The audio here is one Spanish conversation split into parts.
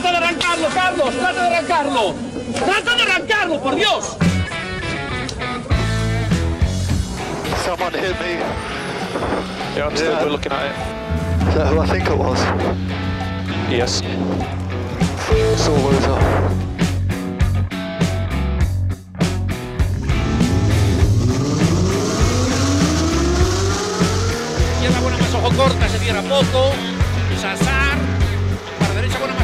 Trata de arrancarlo, Carlos, trata de arrancarlo. Trata de arrancarlo, por Dios. Someone hit me. Yeah, I'm still Yeah. we're looking at it. Is that who I think it was? Yes. Más ojo corta, se cierra poco.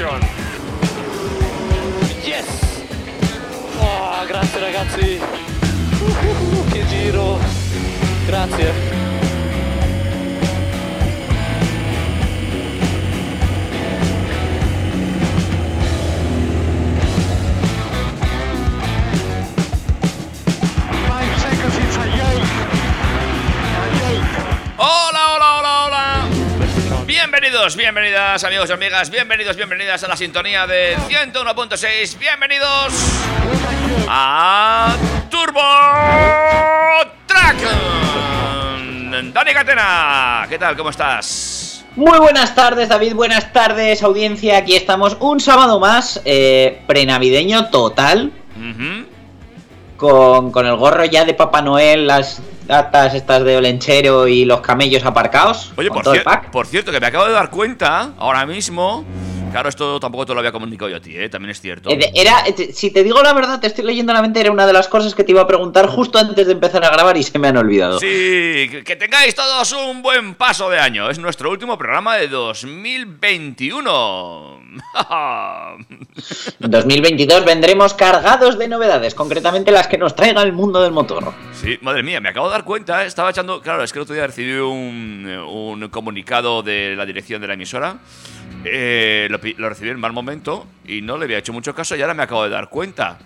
position. Yes! Oh, grazie ragazzi! Uh, che giro! Grazie! Bienvenidos, bienvenidas, amigos y amigas. Bienvenidos, bienvenidas a la sintonía de 101.6. Bienvenidos a Turbo Track. Dani Catena, ¿qué tal? ¿Cómo estás? Muy buenas tardes, David. Buenas tardes, audiencia. Aquí estamos un sábado más, eh, prenavideño total. Con, con el gorro ya de Papá Noel, las datas estas de Olenchero y los camellos aparcados. Oye, por, cier- por cierto, que me acabo de dar cuenta ahora mismo. Claro, esto tampoco te lo había comunicado yo a ti, ¿eh? También es cierto. Eh, Era, eh, si te digo la verdad, te estoy leyendo la mente, era una de las cosas que te iba a preguntar justo antes de empezar a grabar y se me han olvidado. Sí, que- que tengáis todos un buen paso de año. Es nuestro último programa de 2021. En 2022 vendremos cargados de novedades, concretamente las que nos traiga el mundo del motor. sí, madre mía, me acabo de dar cuenta. ¿eh? Estaba echando. Claro, es que el otro día recibí un, un comunicado de la dirección de la emisora. Eh, lo, recibí en mal momento y no le había hecho mucho caso y ahora me acabo de dar cuenta.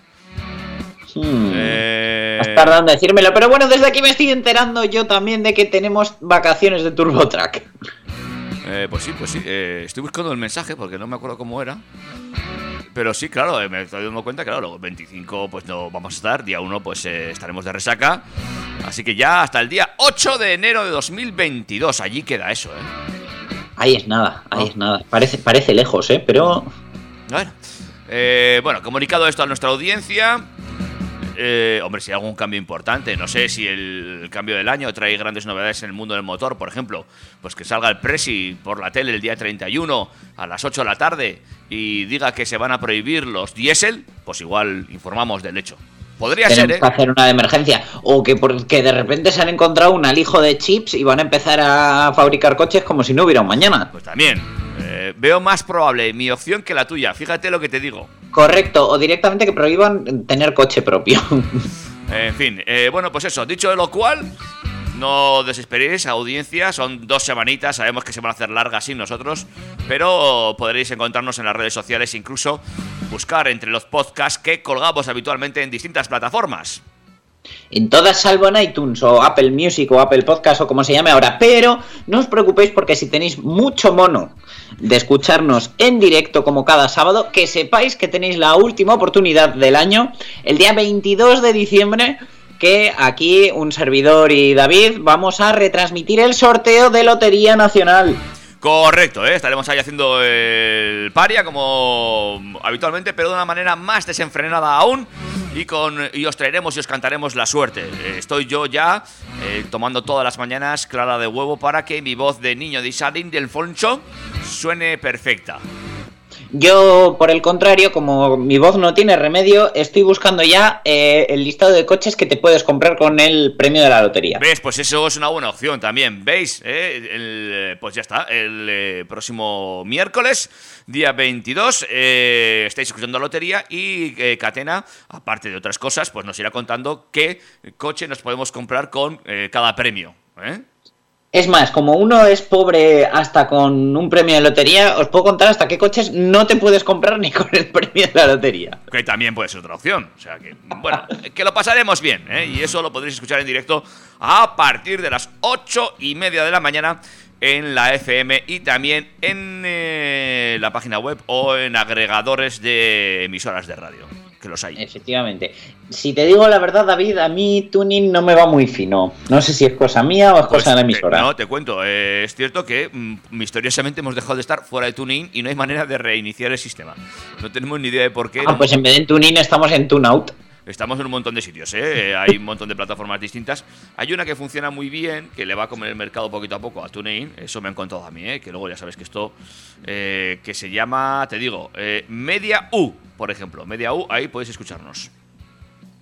Hmm. Eh, Estás tardando en decírmelo, pero bueno, desde aquí me estoy enterando yo también de que tenemos vacaciones de TurboTrack. Eh, pues sí, pues sí. eh, estoy buscando el mensaje porque no me acuerdo cómo era. Pero sí, claro, eh, me estoy dando cuenta, claro, luego 25 pues no vamos a estar, día 1 pues eh, estaremos de resaca. Así que ya hasta el día 8 de enero de 2022, allí queda eso, ¿eh? Ahí es nada, ahí es nada. Parece, parece lejos, ¿eh? Pero Bueno, eh, bueno, comunicado esto a nuestra audiencia. Eh, hombre, si hay algún cambio importante, no sé si el cambio del año trae grandes novedades en el mundo del motor, por ejemplo, pues que salga el Presi por la tele el día 31 a las 8 de la tarde y diga que se van a prohibir los diésel, pues igual informamos del hecho. Podría ser, ¿eh? que hacer una de emergencia. O que porque de repente se han encontrado un alijo de chips y van a empezar a fabricar coches como si no hubiera un mañana. Pues también. Eh, veo más probable mi opción que la tuya, fíjate lo que te digo. Correcto, o directamente que prohíban tener coche propio. En fin, eh, bueno, pues eso, dicho de lo cual, no desesperéis, audiencia, son dos semanitas, sabemos que se van a hacer largas sin nosotros, pero podréis encontrarnos en las redes sociales, incluso buscar entre los podcasts que colgamos habitualmente en distintas plataformas. En todas salvo en iTunes o Apple Music o Apple Podcast o como se llame ahora. Pero no os preocupéis porque si tenéis mucho mono de escucharnos en directo como cada sábado, que sepáis que tenéis la última oportunidad del año, el día 22 de diciembre, que aquí un servidor y David vamos a retransmitir el sorteo de Lotería Nacional. Correcto, ¿eh? estaremos ahí haciendo el paria como habitualmente, pero de una manera más desenfrenada aún. Y, con, y os traeremos y os cantaremos la suerte. Estoy yo ya eh, tomando todas las mañanas clara de huevo para que mi voz de niño de Isadin del Foncho suene perfecta. Yo, por el contrario, como mi voz no tiene remedio, estoy buscando ya eh, el listado de coches que te puedes comprar con el premio de la lotería. ¿Ves? Pues eso es una buena opción también. ¿Veis? Eh, el, eh, pues ya está. El eh, próximo miércoles, día 22, eh, estáis escuchando la lotería y Catena, aparte de otras cosas, pues nos irá contando qué coche nos podemos comprar con cada premio. ¿eh? Es más, como uno es pobre hasta con un premio de lotería, os puedo contar hasta qué coches no te puedes comprar ni con el premio de la lotería. Que también puede ser otra opción. O sea que, bueno, que lo pasaremos bien, ¿eh? Y eso lo podréis escuchar en directo a partir de las ocho y media de la mañana en la FM y también en eh, la página web o en agregadores de emisoras de radio, que los hay. Efectivamente. Si te digo la verdad, David, a mí tuning no me va muy fino. No sé si es cosa mía o es Pues, cosa de la te- emisora. no, te cuento. eh, es cierto que mm, misteriosamente hemos dejado de estar fuera de tuning y no hay manera de reiniciar el sistema. No tenemos ni idea de por qué. Ah, pues en vez de en tuning estamos en tune out. Estamos en un montón de sitios, ¿eh? Hay un montón de plataformas distintas. Hay una que funciona muy bien, que le va a comer el mercado poquito a poco a TuneIn. Eso me han contado a mí, ¿eh? Que luego ya sabes que esto, eh, que se llama, te digo, eh, Media U, por ejemplo. Media U, ahí podéis escucharnos.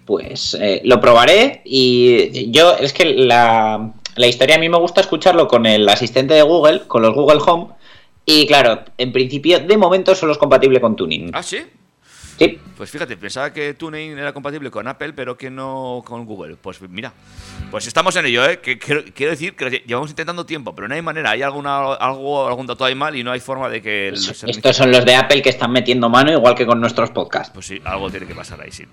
Pues eh, lo probaré y yo es que la, la historia a mí me gusta escucharlo con el asistente de Google, con los Google Home. Y claro, en principio, de momento solo es compatible con tuning. ¿Ah, sí? Sí, Pues fíjate, pensaba que TuneIn era compatible con Apple, pero que no con Google. Pues mira, pues estamos en ello, ¿eh? Que, quiero, quiero decir que llevamos intentando tiempo, pero no hay manera. Hay alguna, algo, algún dato ahí mal y no hay forma de que el servicio- estos son los de Apple que están metiendo mano igual que con nuestros podcasts. Pues sí, algo tiene que pasar ahí, sí.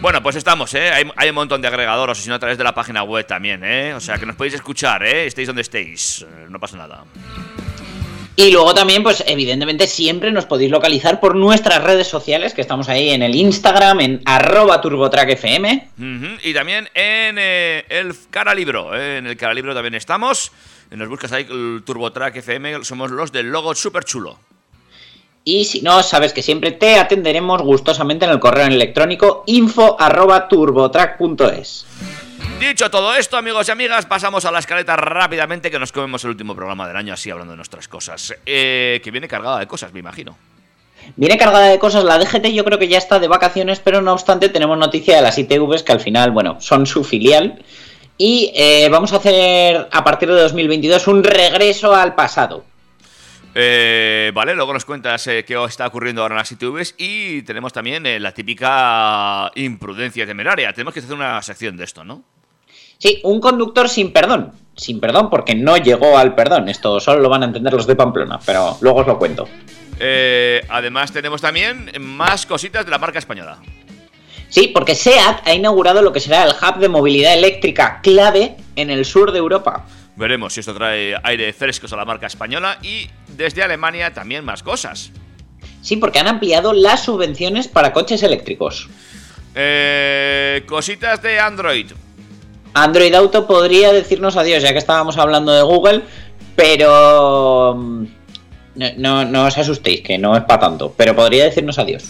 Bueno, pues estamos, ¿eh? Hay, hay un montón de agregadores, o si no, a través de la página web también, ¿eh? O sea, que nos podéis escuchar, ¿eh? Estéis donde estéis, eh, no pasa nada. Y luego también, pues evidentemente siempre nos podéis localizar por nuestras redes sociales, que estamos ahí en el Instagram, en arroba turbotrackfm. Y también en eh, el Caralibro, ¿eh? En el Caralibro también estamos. Nos buscas ahí el TurboTrack FM, somos los del logo súper chulo. Y si no, sabes que siempre te atenderemos gustosamente en el correo electrónico info arroba turbotrack.es. Dicho todo esto, amigos y amigas, pasamos a la escaleta rápidamente que nos comemos el último programa del año, así hablando de nuestras cosas. Eh, que viene cargada de cosas, me imagino. Viene cargada de cosas, la DGT yo creo que ya está de vacaciones, pero no obstante tenemos noticia de las ITVs que al final, bueno, son su filial. Y eh, vamos a hacer a partir de 2022 un regreso al pasado. Eh, vale, luego nos cuentas eh, qué está ocurriendo ahora en las ITVs y tenemos también eh, la típica imprudencia temeraria. Tenemos que hacer una sección de esto, ¿no? Sí, un conductor sin perdón. Sin perdón porque no llegó al perdón. Esto solo lo van a entender los de Pamplona, pero luego os lo cuento. Eh, además tenemos también más cositas de la marca española. Sí, porque SEAT ha inaugurado lo que será el hub de movilidad eléctrica clave en el sur de Europa. Veremos si esto trae aire frescos a la marca española y desde Alemania también más cosas. Sí, porque han ampliado las subvenciones para coches eléctricos. Eh, cositas de Android. Android Auto podría decirnos adiós, ya que estábamos hablando de Google, pero mm, no, no, no os asustéis, que no es para tanto, pero podría decirnos adiós.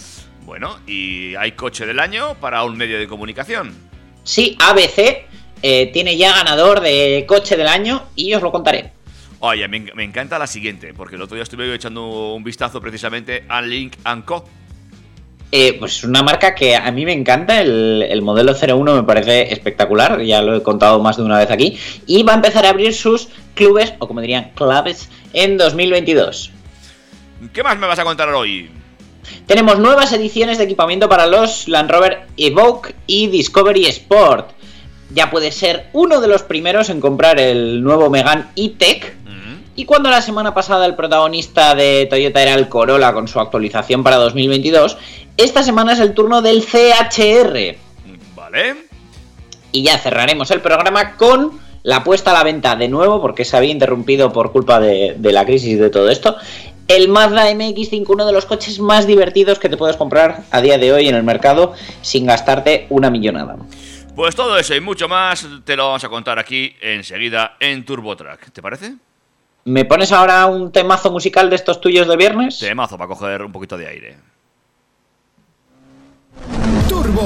Bueno, y hay coche del año para un medio de comunicación. Sí, ABC eh, tiene ya ganador de coche del año y os lo contaré. Oye, me, me encanta la siguiente, porque el otro día estuve echando un vistazo precisamente a Link Co. Eh, pues es una marca que a mí me encanta, el, el modelo 01 me parece espectacular, ya lo he contado más de una vez aquí, y va a empezar a abrir sus clubes, o como dirían, clubes, en 2022. ¿Qué más me vas a contar hoy? Tenemos nuevas ediciones de equipamiento para los Land Rover Evoque y Discovery Sport. Ya puedes ser uno de los primeros en comprar el nuevo Megane E-Tech. Y cuando la semana pasada el protagonista de Toyota era el Corolla con su actualización para 2022, esta semana es el turno del CHR. Vale. Y ya cerraremos el programa con la puesta a la venta de nuevo, porque se había interrumpido por culpa de, de la crisis y de todo esto. El Mazda MX5, uno de los coches más divertidos que te puedes comprar a día de hoy en el mercado sin gastarte una millonada. Pues todo eso y mucho más te lo vamos a contar aquí enseguida en TurboTrack. ¿Te parece? ¿Me pones ahora un temazo musical de estos tuyos de viernes? Temazo para coger un poquito de aire. Turbo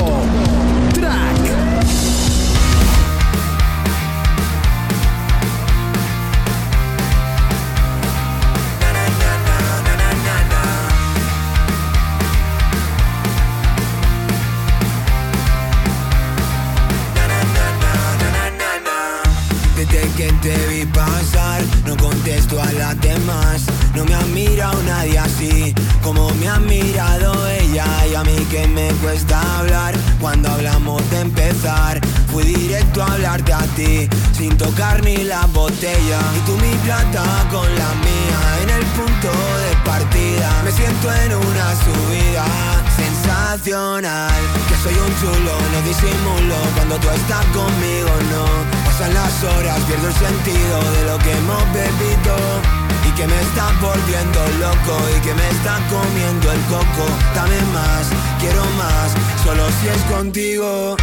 que te vi pasar, no contesto a las demás. No me admiro mirado nadie así como me ha mirado ella y a mí que me cuesta hablar cuando hablamos de empezar. Fui directo a hablarte a ti sin tocar ni la botella y tú mi plata con la mía en el punto de partida. Me siento en una subida sensacional que soy un chulo, no disimulo cuando tú estás conmigo, no. Pasan las horas, pierdo el sentido de lo que hemos bebido y que me está volviendo loco y que me está comiendo el coco. Dame más, quiero más, solo si es contigo.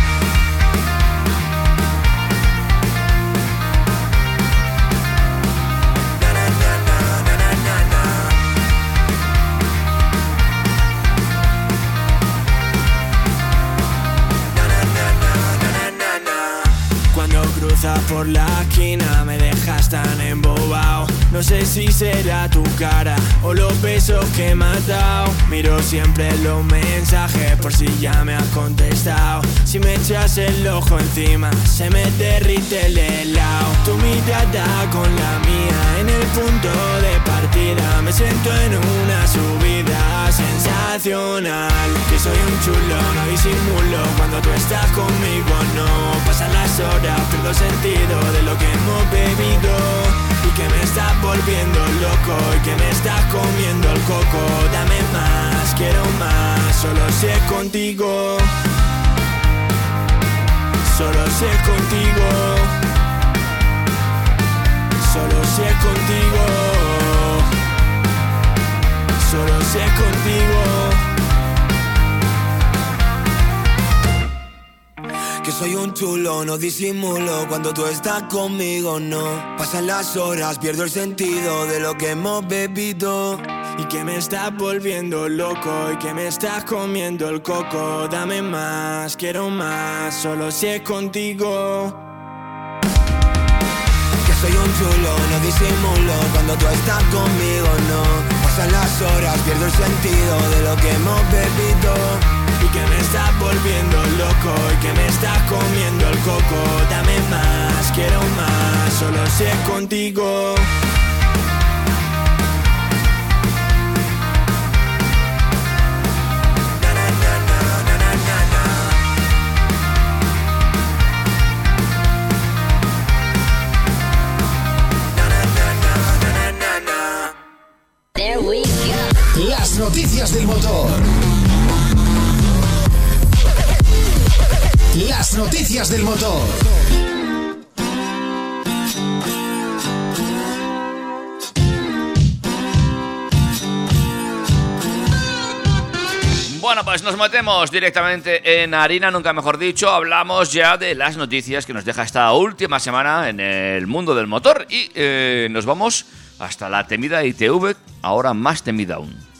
Por la esquina me dejas tan embobado No sé si será tu cara o los besos que me has dado Miro siempre los mensajes por si ya me has contestado Si me echas el ojo encima se me derrite el helado Tu mirada con la mía en el punto de partida. Me siento en una subida sensacional Que soy un chulo, disimulo Cuando tú estás conmigo. No Pasan las horas, pierdo sentido de lo que hemos bebido. Y que me estás volviendo loco Y que me estás comiendo el coco. Dame más, quiero más Solo sé contigo. Solo sé contigo. Solo sé contigo. Solo sé contigo Que soy un chulo, no disimulo. Cuando tú estás conmigo, no. Pasan las horas, pierdo el sentido De lo que hemos bebido. Y que me estás volviendo loco Y que me estás comiendo el coco. Dame más, quiero más Solo si es contigo. Que soy un chulo, no disimulo. Cuando tú estás conmigo, no. Pasan las horas, pierdo el sentido De lo que hemos bebido Y que me estás volviendo loco Y que me estás comiendo el coco. Dame más, quiero más Solo es contigo del motor. Bueno, pues nos metemos directamente en harina, nunca mejor dicho. Hablamos ya de las noticias que nos deja esta última semana en el mundo del motor y eh, nos vamos hasta la temida ITV, ahora más temida aún.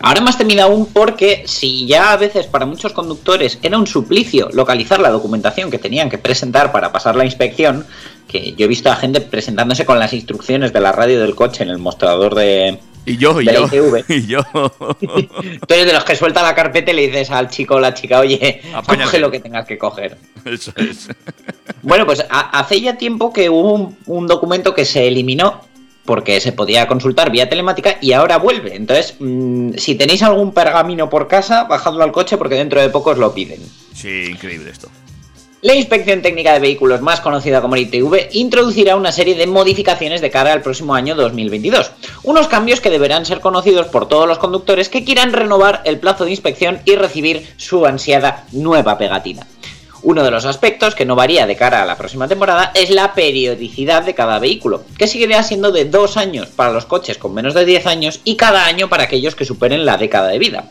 Ahora más temida aún porque si ya a veces para muchos conductores era un suplicio localizar la documentación que tenían que presentar para pasar la inspección, que yo he visto a gente presentándose con las instrucciones de la radio del coche en el mostrador de, Y yo, y yo, y yo. Tú eres de los que suelta la carpeta y le dices al chico o la chica, oye, Apáñate. coge lo que tengas que coger. Eso es. Bueno, pues hace ya tiempo que hubo un, un documento que se eliminó porque se podía consultar vía telemática y ahora vuelve. Entonces, mm, si tenéis algún pergamino por casa, bajadlo al coche porque dentro de poco os lo piden. Sí, increíble esto. La Inspección Técnica de Vehículos, más conocida como ITV, introducirá una serie de modificaciones de cara al próximo año 2022. Unos cambios que deberán ser conocidos por todos los conductores que quieran renovar el plazo de inspección y recibir su ansiada nueva pegatina. Uno de los aspectos que no varía de cara a la próxima temporada es la periodicidad de cada vehículo, que seguirá siendo de dos años para los coches con menos de 10 años y cada año para aquellos que superen la década de vida.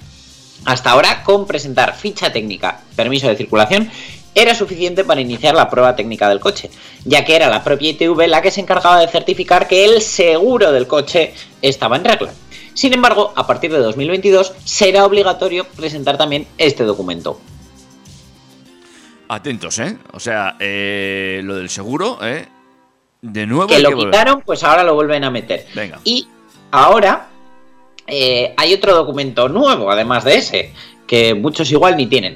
Hasta ahora, con presentar ficha técnica, permiso de circulación, era suficiente para iniciar la prueba técnica del coche, ya que era la propia ITV la que se encargaba de certificar que el seguro del coche estaba en regla. Sin embargo, a partir de 2022 será obligatorio presentar también este documento. Atentos, ¿eh? O sea, eh, lo del seguro, ¿eh? De nuevo. Que lo volver. quitaron, pues ahora lo vuelven a meter. Venga. Y ahora eh, hay otro documento nuevo, además de ese, que muchos igual ni tienen.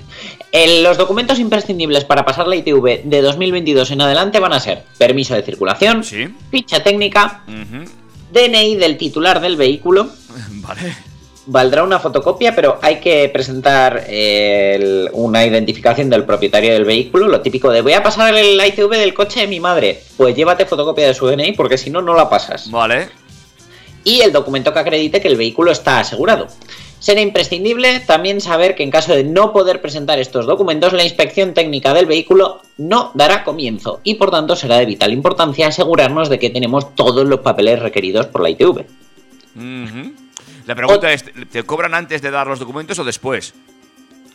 El- los documentos imprescindibles para pasar la ITV de 2022 en adelante van a ser permiso de circulación, Sí. ficha técnica. DNI del titular del vehículo, Vale. Valdrá una fotocopia, pero hay que presentar eh, el- una identificación del propietario del vehículo, lo típico de voy a pasar el ITV del coche de mi madre, pues llévate fotocopia de su DNI porque si no, no la pasas. Vale. y el documento que acredite que el vehículo está asegurado. Será imprescindible también saber que en caso de no poder presentar estos documentos, la inspección técnica del vehículo no dará comienzo y por tanto será de vital importancia asegurarnos de que tenemos todos los papeles requeridos por la ITV. La pregunta es, ¿te cobran antes de dar los documentos o después?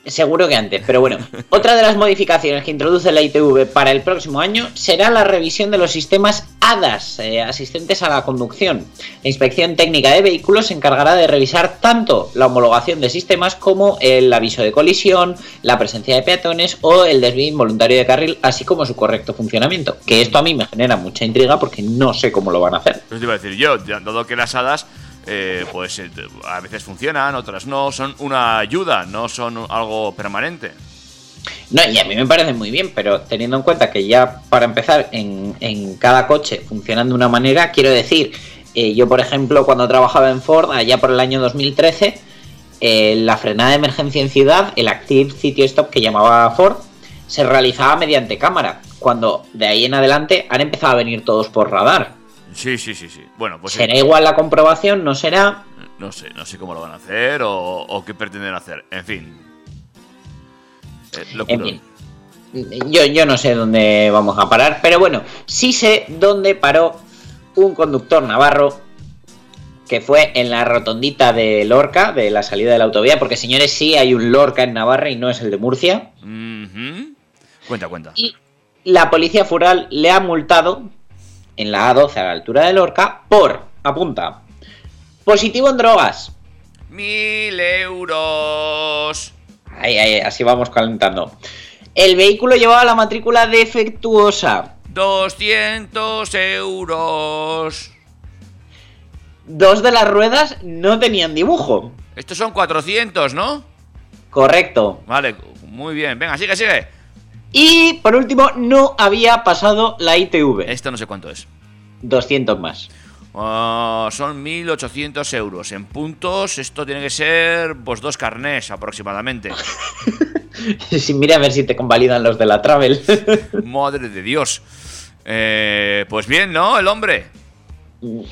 Seguro que antes, pero bueno. Otra de las modificaciones que introduce la ITV para el próximo año será la revisión de los sistemas ADAS, eh, asistentes a la conducción. La inspección técnica de vehículos se encargará de revisar tanto la homologación de sistemas como el aviso de colisión, la presencia de peatones o el desvío involuntario de carril, así como su correcto funcionamiento. Que esto a mí me genera mucha intriga porque no sé cómo lo van a hacer. Eso te iba a decir yo, ya- dado que las hadas, eh, pues eh, a veces funcionan, otras no, son una ayuda, no son algo permanente. No, y a mí me parece muy bien, pero teniendo en cuenta que ya para empezar en, cada coche funcionan de una manera, quiero decir, eh, yo por ejemplo cuando trabajaba en Ford, allá por el año 2013, eh, la frenada de emergencia en ciudad, el Active City Stop que llamaba Ford, se realizaba mediante cámara, cuando de ahí en adelante han empezado a venir todos por radar. Sí, sí, sí, sí. Bueno, pues ¿Será igual la comprobación? ¿No será? no sé, no sé cómo lo van a hacer o, o qué pretenden hacer. En fin. Eh, En fin. Yo, yo no sé dónde vamos a parar, pero bueno, sí sé dónde paró un conductor navarro que fue en la rotondita de Lorca, de la salida de la autovía, porque señores, sí hay un Lorca en Navarra y no es el de Murcia. Cuenta, cuenta. Y la policía foral le ha multado en la A12 a la altura de Lorca por, apunta, positivo en drogas. Mil euros. Ahí, ahí, así vamos calentando. El vehículo llevaba la matrícula defectuosa. 200 euros. Dos de las ruedas no tenían dibujo. Estos son 400, ¿no? Correcto. Vale, muy bien. Venga, sigue, sigue. Y por último, no había pasado la ITV. Esto no sé cuánto es. 200 más. Ah, son 1.800 euros. En puntos, esto tiene que ser pues dos carnés aproximadamente. Sí, mira a ver si te convalidan los de la Travel. Madre de Dios. Eh, pues bien, ¿no? El hombre.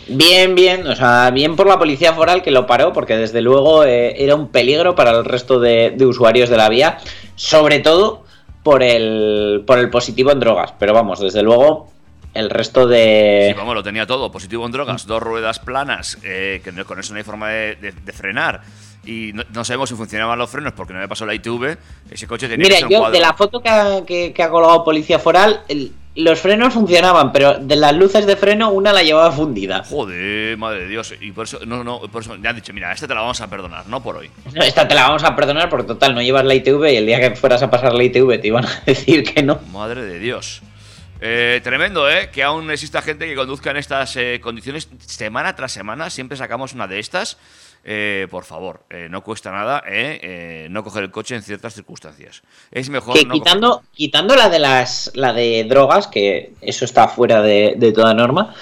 bien, bien. O sea, bien por la policía foral que lo paró, porque desde luego eh, era un peligro para el resto de, de usuarios de la vía. Sobre todo por el, por el positivo en drogas. Pero vamos, desde luego, el resto Sí, de. vamos, lo tenía todo. Positivo en drogas, dos ruedas planas, eh, que no- con eso no hay forma de, de- de frenar. Y no, no sabemos si funcionaban los frenos porque no me pasó la ITV. Ese coche tenía que Mira, ser un yo cuadro. de la foto que ha, que- que ha colgado Policía Foral, el- los frenos funcionaban, pero de las luces de freno una la llevaba fundida. Joder, madre de Dios. Y por eso, no, no, por eso ya han dicho, mira, esta te la vamos a perdonar, no por hoy. No, esta te la vamos a perdonar porque total no llevas la ITV y el día que fueras a pasar la ITV te iban a decir que no. Madre de Dios. Eh, tremendo, ¿eh? Que aún exista gente que conduzca en estas eh, condiciones semana tras semana. Siempre sacamos una de estas. Eh, por favor, eh, no cuesta nada eh, eh, no coger el coche en ciertas circunstancias. Es mejor Que no quitando, quitando la de las la de drogas, que eso está fuera de, de toda norma,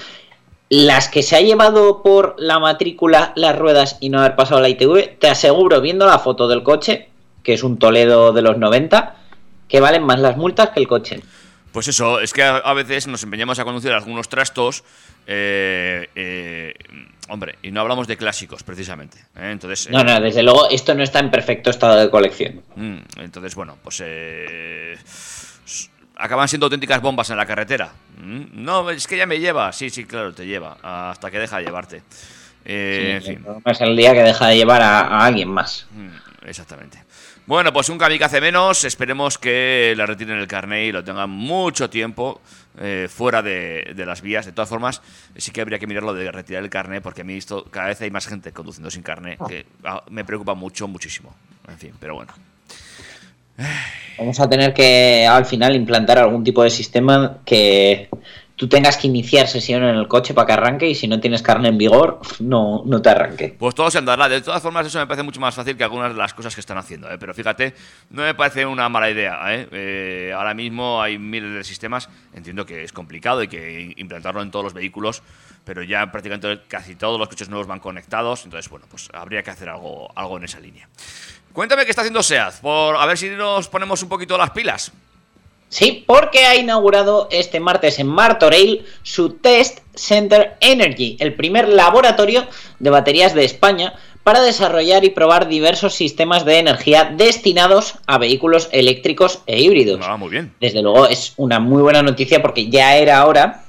las que se ha llevado por la matrícula las ruedas y no haber pasado la ITV, te aseguro, viendo la foto del coche, que es un Toledo de los 90, que valen más las multas que el coche. Pues eso, es que a, a veces nos empeñamos a conducir algunos trastos. eh, eh, hombre, y no hablamos de clásicos, precisamente. ¿eh? Entonces, No, eh, no, desde luego esto no está en perfecto estado de colección. Mm, entonces, bueno, pues eh, acaban siendo auténticas bombas en la carretera. Mm, No, es que ya me lleva. Sí, sí, claro, te lleva. Hasta que deja de llevarte. Eh, en Sí, fin, Es el día que deja de llevar a, a alguien más. mm, exactamente. Bueno, pues un kamikaze menos. Esperemos que le retiren el carnet y lo tengan mucho tiempo eh, fuera de, las vías. De todas formas, sí que habría que mirarlo de retirar el carnet porque me he visto cada vez hay más gente conduciendo sin carnet que ah, me preocupa mucho, muchísimo. En fin, pero bueno. Vamos a tener que al final implantar algún tipo de sistema que tú tengas que iniciar sesión en el coche para que arranque y si no tienes carne en vigor, no, no te arranque. Pues todo se andará. De todas formas, eso me parece mucho más fácil que algunas de las cosas que están haciendo. ¿eh? Pero fíjate, no me parece una mala idea. ¿eh? Eh, ahora mismo hay miles de sistemas. Entiendo que es complicado y que implantarlo en todos los vehículos, pero ya prácticamente casi todos los coches nuevos van conectados. Entonces, bueno, pues habría que hacer algo, algo en esa línea. Cuéntame qué está haciendo SEAT, por a ver si nos ponemos un poquito las pilas. Sí, porque ha inaugurado este martes en Martorell su Test Center Energy, el primer laboratorio de baterías de España para desarrollar y probar diversos sistemas de energía destinados a vehículos eléctricos e híbridos. Ah, muy bien. Desde luego es una muy buena noticia porque ya era hora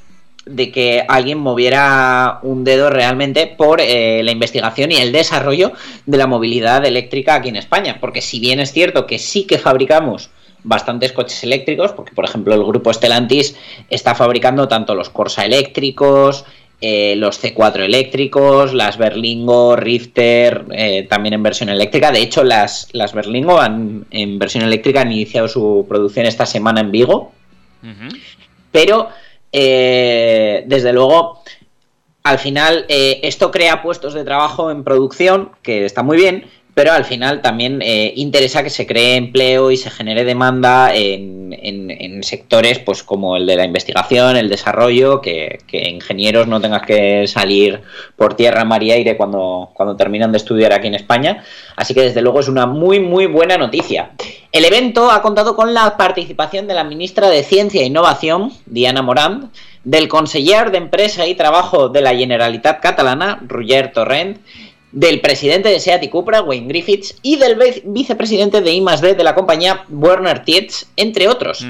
de que alguien moviera un dedo realmente por eh, la investigación y el desarrollo de la movilidad eléctrica aquí en España. Porque si bien es cierto que sí que fabricamos bastantes coches eléctricos, porque por ejemplo el grupo Stellantis está fabricando tanto los Corsa eléctricos, eh, los C4 eléctricos, las Berlingo, Rifter, eh, también en versión eléctrica. De hecho, las, las Berlingo han, en versión eléctrica han iniciado su producción esta semana en Vigo. Pero, eh, desde luego, al final esto crea puestos de trabajo en producción, que está muy bien, pero al final también eh, interesa que se cree empleo y se genere demanda en, sectores pues como el de la investigación, el desarrollo, que, ingenieros no tengas que salir por tierra, mar y aire cuando, cuando terminan de estudiar aquí en España. Así que desde luego es una muy muy buena noticia. El evento ha contado con la participación de la ministra de Ciencia e Innovación, Diana Morant, del conseller de Empresa y Trabajo de la Generalitat Catalana, Roger Torrent, del presidente de Seat y Cupra, Wayne Griffiths, y del vicepresidente de I+D de la compañía, Werner Tietz, entre otros.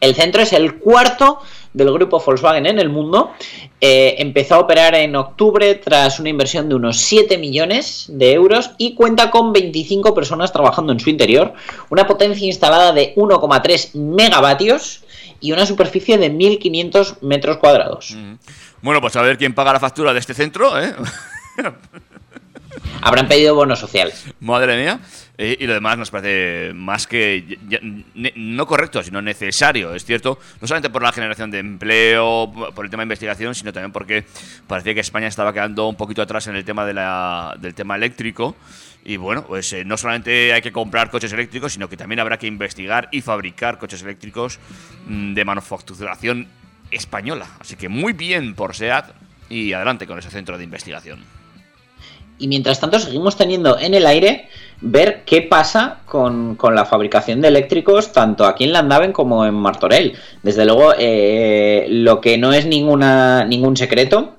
El centro es el cuarto del grupo Volkswagen en el mundo. Eh, empezó a operar en octubre tras una inversión de unos 7 millones de euros y cuenta con 25 personas trabajando en su interior, una potencia instalada de 1,3 megavatios y una superficie de 1.500 metros cuadrados. Bueno, pues a ver quién paga la factura de este centro, ¿eh? Habrán pedido bonos sociales. Madre mía. Eh, y lo demás nos parece más que no correcto, sino necesario, es cierto, no solamente por la generación de empleo, por el tema de investigación, sino también porque parecía que España estaba quedando un poquito atrás en el tema de la, del tema eléctrico. Y bueno, pues eh, no solamente hay que comprar coches eléctricos, sino que también habrá que investigar y fabricar coches eléctricos mm, de manufacturación española. Así que muy bien por SEAT y adelante con ese centro de investigación. Y mientras tanto seguimos teniendo en el aire ver qué pasa con, la fabricación de eléctricos tanto aquí en Landaven como en Martorell. Desde luego, eh, lo que no es ningún secreto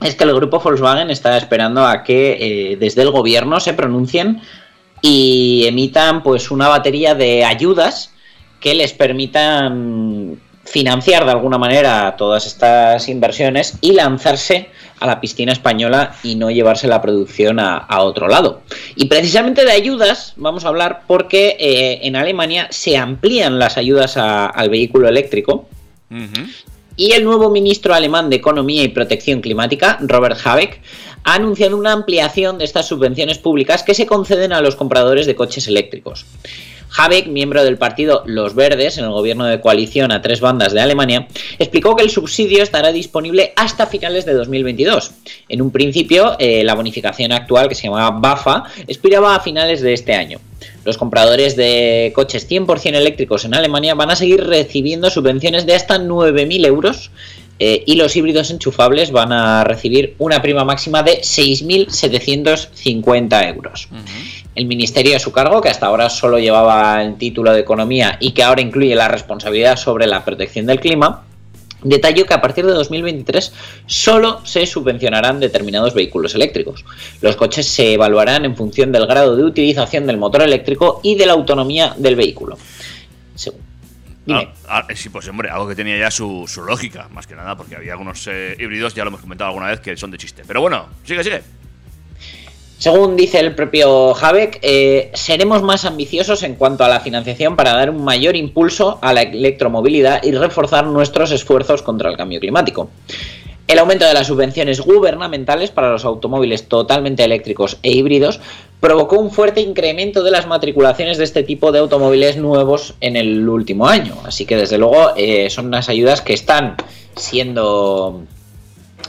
es que el grupo Volkswagen está esperando a que eh, desde el gobierno se pronuncien y emitan pues una batería de ayudas que les permitan financiar de alguna manera todas estas inversiones y lanzarse a la piscina española y no llevarse la producción a, otro lado. Y precisamente de ayudas vamos a hablar porque eh, en Alemania se amplían las ayudas al vehículo eléctrico. Y el nuevo ministro alemán de Economía y Protección Climática, Robert Habeck, ha anunciado una ampliación de estas subvenciones públicas que se conceden a los compradores de coches eléctricos. Habeck, miembro del partido Los Verdes en el gobierno de coalición a tres bandas de Alemania, explicó que el subsidio estará disponible hasta finales de 2022. En un principio, eh, la bonificación actual, que se llamaba BAFA, expiraba a finales de este año. Los compradores de coches 100% eléctricos en Alemania van a seguir recibiendo subvenciones de hasta 9.000 euros eh, y los híbridos enchufables van a recibir una prima máxima de 6.750 euros el ministerio a su cargo, que hasta ahora solo llevaba el título de Economía y que ahora incluye la responsabilidad sobre la protección del clima, detalló que a partir de 2023 solo se subvencionarán determinados vehículos eléctricos. Los coches se evaluarán en función del grado de utilización del motor eléctrico y de la autonomía del vehículo. Ah, ah, sí, pues hombre, algo que tenía ya su, lógica, más que nada, porque había algunos eh, híbridos, ya lo hemos comentado alguna vez, que son de chiste. Pero bueno, sigue, sigue. Según dice el propio Habeck, eh, seremos más ambiciosos en cuanto a la financiación para dar un mayor impulso a la electromovilidad y reforzar nuestros esfuerzos contra el cambio climático. El aumento de las subvenciones gubernamentales para los automóviles totalmente eléctricos e híbridos provocó un fuerte incremento de las matriculaciones de este tipo de automóviles nuevos en el último año. Así que desde luego eh, son unas ayudas que están siendo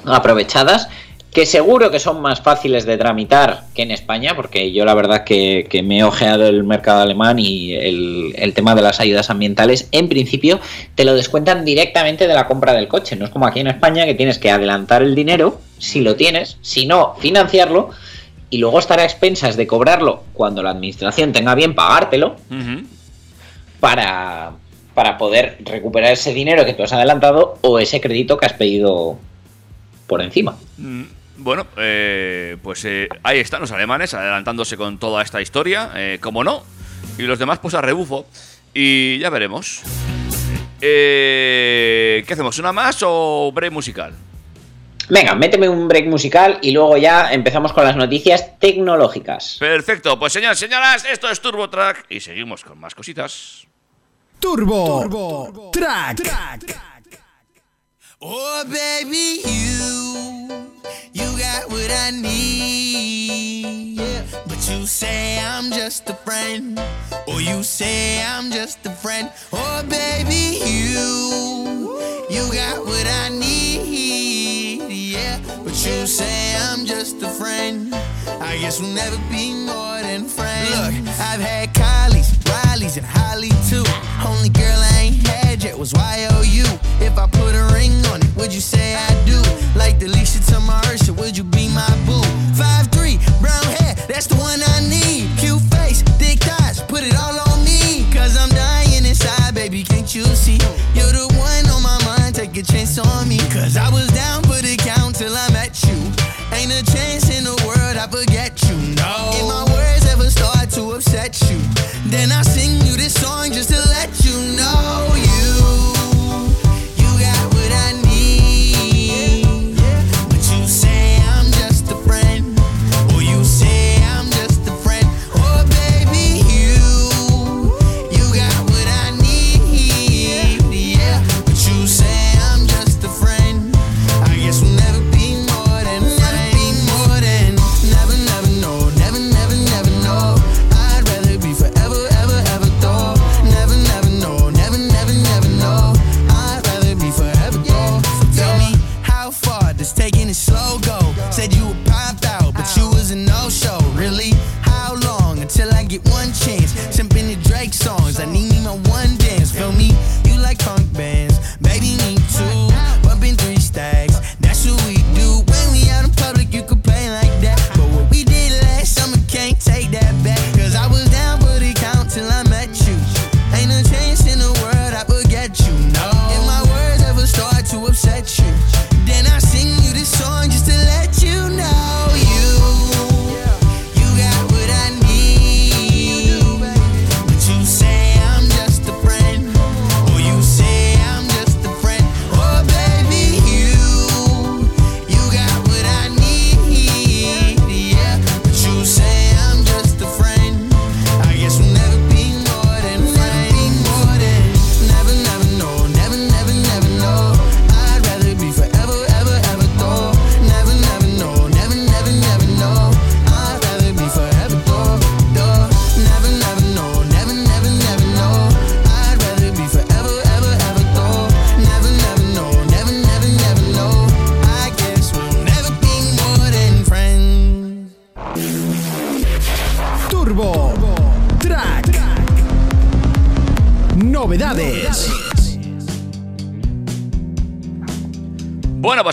aprovechadas, que seguro que son más fáciles de tramitar que en España, porque yo la verdad que, que me he ojeado el mercado alemán y el, el, tema de las ayudas ambientales, en principio te lo descuentan directamente de la compra del coche. No es como aquí en España que tienes que adelantar el dinero, si lo tienes, si no, financiarlo. Y luego estar a expensas de cobrarlo cuando la administración tenga bien pagártelo Uh -huh. para, para poder recuperar ese dinero que tú has adelantado o ese crédito que has pedido por encima. Bueno, eh, pues eh, ahí están los alemanes adelantándose con toda esta historia, eh, como no, y los demás pues a rebufo. Y ya veremos. Eh, ¿Qué hacemos? ¿Una más o break musical? Venga, méteme un break musical y luego ya empezamos con las noticias tecnológicas. Perfecto, pues señoras, señoras, esto es Turbo Track y seguimos con más cositas. Turbo, Turbo Track. Oh, baby, you, you got what I need. Yeah. But you say I'm just a friend, or you say I'm just a friend. Oh, baby, you, you got what I need. Yeah. But you say I'm just a friend. I guess we'll never be more than friends. Look, I've had Kylie's, Riley's, and Holly too. Only girl I ain't had yet was YOU.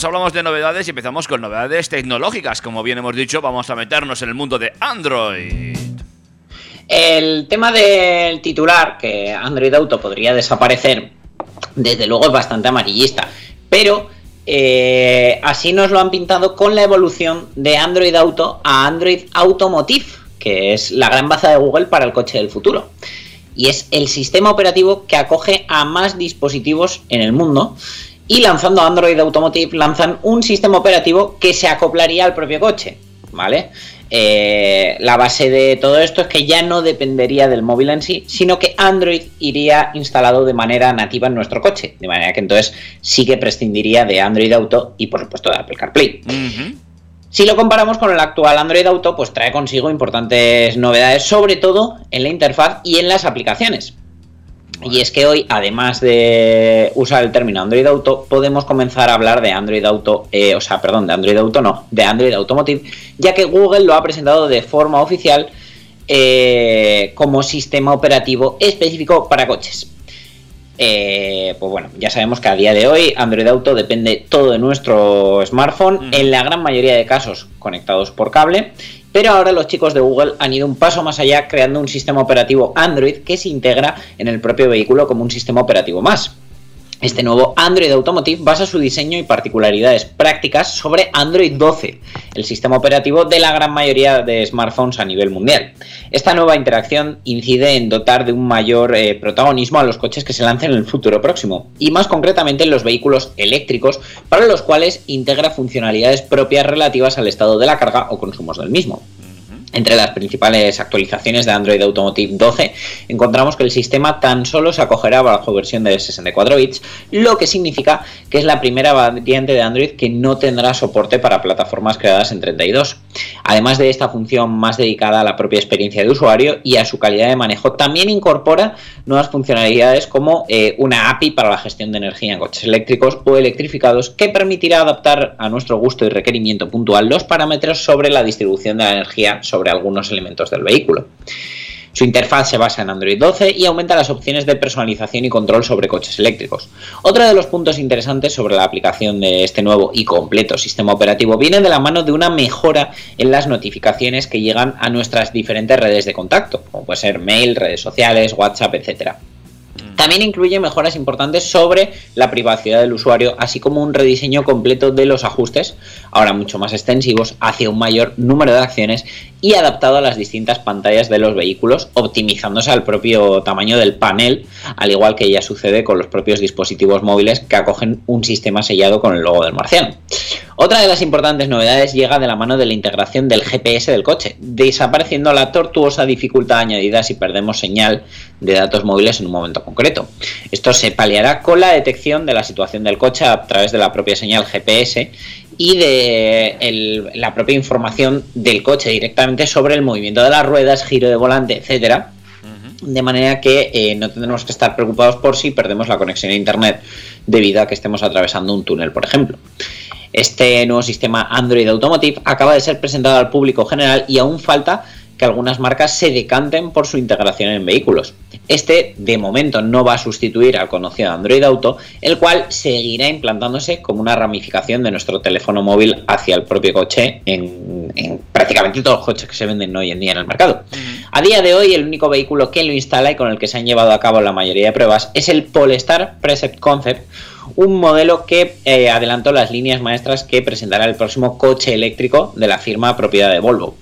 Hablamos de novedades y empezamos con novedades tecnológicas. Como bien hemos dicho, vamos a meternos en el mundo de Android. El tema del titular, que Android Auto podría desaparecer, desde luego es bastante amarillista. Pero eh, así nos lo han pintado con la evolución de Android Auto a Android Automotive, que es la gran baza de Google para el coche del futuro. Y es el sistema operativo que acoge a más dispositivos en el mundo. Y lanzando Android Automotive lanzan un sistema operativo que se acoplaría al propio coche. ¿Vale? eh, la base de todo esto es que ya no dependería del móvil en sí, sino que Android iría instalado de manera nativa en nuestro coche. De manera que entonces sí que prescindiría de Android Auto y por supuesto de Apple CarPlay. Si lo comparamos con el actual Android Auto, pues trae consigo importantes novedades, sobre todo en la interfaz y en las aplicaciones. Y es que hoy, además de usar el término Android Auto, podemos comenzar a hablar de Android Auto, eh, o sea, perdón, de Android Auto no, de Android Automotive, ya que Google lo ha presentado de forma oficial eh, como sistema operativo específico para coches. Eh, pues bueno, ya sabemos que a día de hoy Android Auto depende todo de nuestro smartphone, en la gran mayoría de casos conectados por cable, pero ahora los chicos de Google han ido un paso más allá creando un sistema operativo Android que se integra en el propio vehículo como un sistema operativo más. Este nuevo Android Automotive basa su diseño y particularidades prácticas sobre Android 12, el sistema operativo de la gran mayoría de smartphones a nivel mundial. Esta nueva interacción incide en dotar de un mayor eh, protagonismo a los coches que se lancen en el futuro próximo, y más concretamente en los vehículos eléctricos, para los cuales integra funcionalidades propias relativas al estado de la carga o consumos del mismo. Entre las principales actualizaciones de Android Automotive 12 encontramos que el sistema tan solo se acogerá bajo versión de 64 bits, lo que significa que es la primera variante de Android que no tendrá soporte para plataformas creadas en 32. Además de esta función más dedicada a la propia experiencia de usuario y a su calidad de manejo, también incorpora nuevas funcionalidades como eh, una API para la gestión de energía en coches eléctricos o electrificados que permitirá adaptar a nuestro gusto y requerimiento puntual los parámetros sobre la distribución de la energía sobre algunos elementos del vehículo. Su interfaz se basa en Android 12 y aumenta las opciones de personalización y control sobre coches eléctricos. Otro de los puntos interesantes sobre la aplicación de este nuevo y completo sistema operativo viene de la mano de una mejora en las notificaciones que llegan a nuestras diferentes redes de contacto, como puede ser mail, redes sociales, WhatsApp, etc. También incluye mejoras importantes sobre la privacidad del usuario, así como un rediseño completo de los ajustes, ahora mucho más extensivos, hacia un mayor número de acciones y adaptado a las distintas pantallas de los vehículos, optimizándose al propio tamaño del panel, al igual que ya sucede con los propios dispositivos móviles que acogen un sistema sellado con el logo del marciano. Otra de las importantes novedades llega de la mano de la integración del GPS del coche, desapareciendo la tortuosa dificultad añadida si perdemos señal de datos móviles en un momento concreto. Esto se paliará con la detección de la situación del coche a través de la propia señal GPS y de el- la propia información del coche directamente sobre el movimiento de las ruedas, giro de volante, etcétera. De manera que eh, no tendremos que estar preocupados por si perdemos la conexión a internet debido a que estemos atravesando un túnel, por ejemplo. Este nuevo sistema Android Automotive acaba de ser presentado al público general y aún falta que algunas marcas se decanten por su integración en vehículos. Este, de momento, no va a sustituir al conocido Android Auto, el cual seguirá implantándose como una ramificación de nuestro teléfono móvil hacia el propio coche en, en prácticamente todos los coches que se venden hoy en día en el mercado. A día de hoy, el único vehículo que lo instala y con el que se han llevado a cabo la mayoría de pruebas es el Polestar Precept Concept, un modelo que eh, adelantó las líneas maestras que presentará el próximo coche eléctrico de la firma propiedad de Volvo.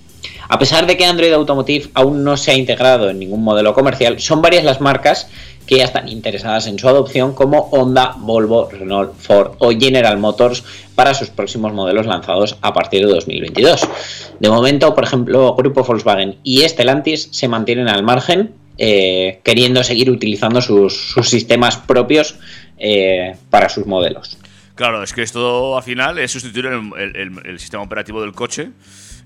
A pesar de que Android Automotive aún no se ha integrado en ningún modelo comercial, son varias las marcas que ya están interesadas en su adopción como Honda, Volvo, Renault, Ford o General Motors para sus próximos modelos lanzados a partir de 2022. De momento, por ejemplo, Grupo Volkswagen y Stellantis se mantienen al margen, eh, queriendo seguir utilizando sus, sus sistemas propios eh, para sus modelos. Claro, es que esto al final es sustituir el, el- el- el sistema operativo del coche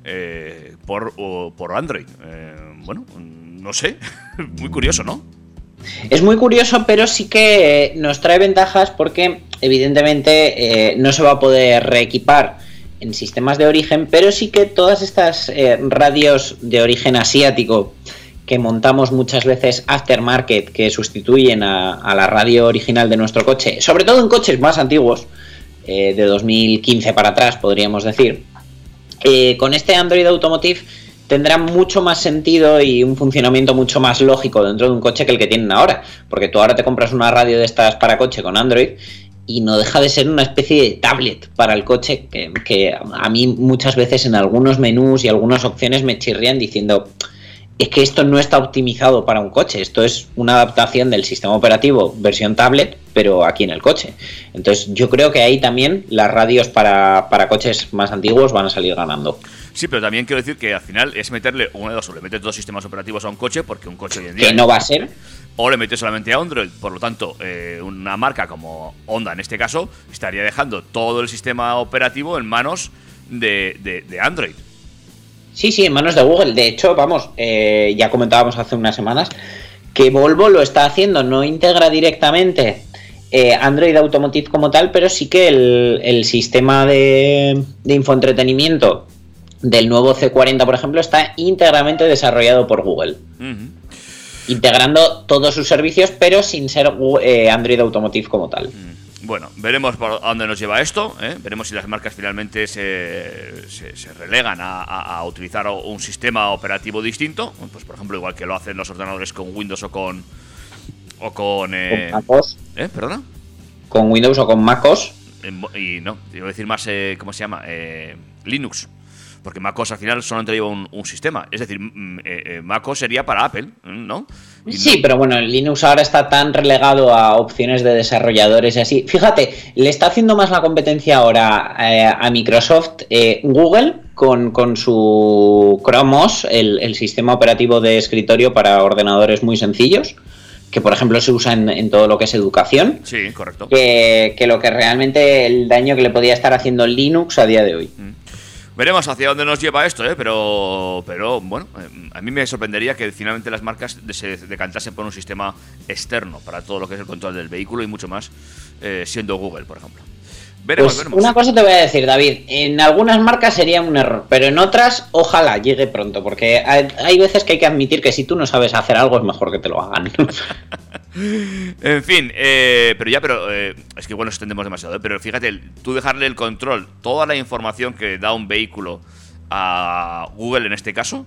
eh, por, o- por Android. Eh, bueno, no sé, muy curioso, ¿no? Es muy curioso, pero sí que nos trae ventajas porque evidentemente eh, no se va a poder reequipar en sistemas de origen, pero sí que todas estas radios de origen asiático que montamos muchas veces aftermarket que sustituyen a, la radio original de nuestro coche, sobre todo en coches más antiguos, eh, de 2015 para atrás podríamos decir, eh, con este Android Automotive tendrá mucho más sentido y un funcionamiento mucho más lógico dentro de un coche que el que tienen ahora. Porque tú ahora te compras una radio de estas para coche con Android y no deja de ser una especie de tablet para el coche que, que a mí muchas veces en algunos menús y algunas opciones me chirrían diciendo es que esto no está optimizado para un coche, esto es una adaptación del sistema operativo versión tablet, pero aquí en el coche. Entonces yo creo que ahí también las radios para, para coches más antiguos van a salir ganando. Sí, pero también quiero decir que al final es meterle uno de dos, o le metes dos sistemas operativos a un coche, porque un coche hoy en día... Que no va a ser. O le metes solamente a Android, por lo tanto, eh, una marca como Honda en este caso estaría dejando todo el sistema operativo en manos de, de- de Android. Sí, sí, en manos de Google. De hecho, vamos, eh, ya comentábamos hace unas semanas que Volvo lo está haciendo, no integra directamente eh, Android Automotive como tal, pero sí que el, el sistema de, de infoentretenimiento del nuevo C40, por ejemplo, está íntegramente desarrollado por Google, integrando todos sus servicios, pero sin ser eh, Android Automotive como tal. Bueno, veremos por dónde nos lleva esto. ¿eh? Veremos si las marcas finalmente se, se- se relegan a, a- a utilizar un sistema operativo distinto. Pues, por ejemplo, igual que lo hacen los ordenadores con Windows o con. O con. eh, Con MacOS, ¿eh? ¿Perdona? con Windows o con MacOS. Y no, iba a decir más. eh, ¿Cómo se llama? Eh, Linux. Porque MacOS al final solamente lleva un, un sistema. Es decir, mm, eh, eh, MacOS sería para Apple, ¿no? Y Sí, no- pero bueno, Linux ahora está tan relegado a opciones de desarrolladores y así. Fíjate, le está haciendo más la competencia ahora eh, a Microsoft eh, Google con, con su Chrome OS, el, el sistema operativo de escritorio para ordenadores muy sencillos, que por ejemplo se usa en, en todo lo que es educación, Sí, correcto. que, que lo que realmente el daño que le podía estar haciendo Linux a día de hoy. Veremos hacia dónde nos lleva esto, ¿eh? pero, pero bueno, eh, a mí me sorprendería que finalmente las marcas se decantasen por un sistema externo para todo lo que es el control del vehículo y mucho más, eh, siendo Google, por ejemplo. Veremos, Pues veremos. una cosa te voy a decir, David. En algunas marcas sería un error, pero en otras, ojalá llegue pronto, porque hay, hay veces que hay que admitir que si tú no sabes hacer algo, es mejor que te lo hagan. En fin, eh, pero ya, pero eh, es que igual nos extendemos demasiado, ¿eh? pero fíjate, tú dejarle el control, toda la información que da un vehículo a Google en este caso,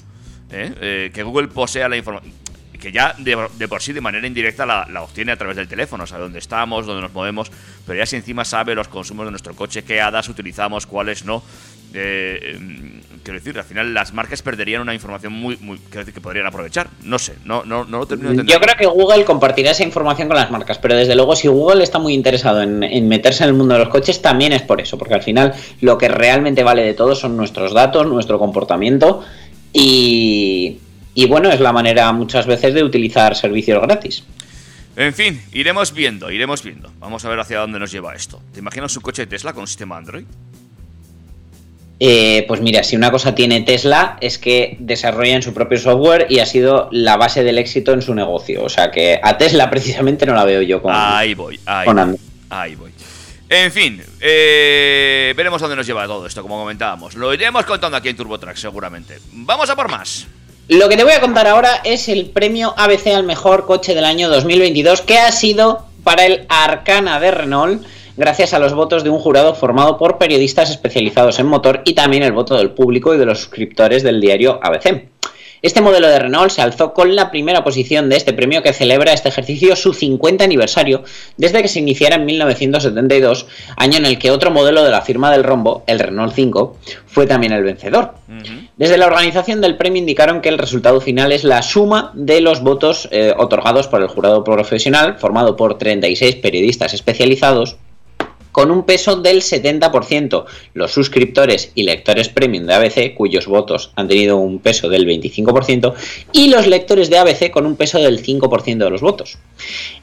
que Google posea la información, que ya de, de por sí de manera indirecta la, la obtiene a través del teléfono, sabe dónde estamos, dónde nos movemos, pero ya si encima sabe los consumos de nuestro coche, qué hadas utilizamos, cuáles no. eh, em, quiero decir, al final las marcas perderían una información muy, muy quiero decir, que podrían aprovechar. No sé, no, no, no lo termino de entender. Yo creo que Google compartirá esa información con las marcas, pero desde luego si Google está muy interesado en, en meterse en el mundo de los coches, también es por eso, porque al final lo que realmente vale de todo son nuestros datos, nuestro comportamiento y, y bueno, es la manera muchas veces de utilizar servicios gratis. En fin, iremos viendo, iremos viendo. Vamos a ver hacia dónde nos lleva esto. ¿Te imaginas un coche de Tesla con sistema Android? Eh, pues mira, si una cosa tiene Tesla es que desarrollan su propio software y ha sido la base del éxito en su negocio. O sea que a Tesla precisamente no la veo yo con, Ahí voy, ahí voy. Ahí voy. En fin, eh, veremos dónde nos lleva todo esto, como comentábamos. Lo iremos contando aquí en TurboTrack, seguramente. Vamos a por más. Lo que te voy a contar ahora es el premio ABC al mejor coche del año 2022 que ha sido para el Arcana de Renault gracias a los votos de un jurado formado por periodistas especializados en motor y también el voto del público y de los suscriptores del diario ABC. Este modelo de Renault se alzó con la primera posición de este premio que celebra este ejercicio su 50 aniversario desde que se iniciara en 1972, año en el que otro modelo de la firma del rombo, el Renault 5, fue también el vencedor. Desde la organización del premio indicaron que el resultado final es la suma de los votos eh, otorgados por el jurado profesional, formado por 36 periodistas especializados, con un peso del 70%. Los suscriptores y lectores premium de ABC, cuyos votos han tenido un peso del 25%, y los lectores de ABC con un peso del 5% de los votos.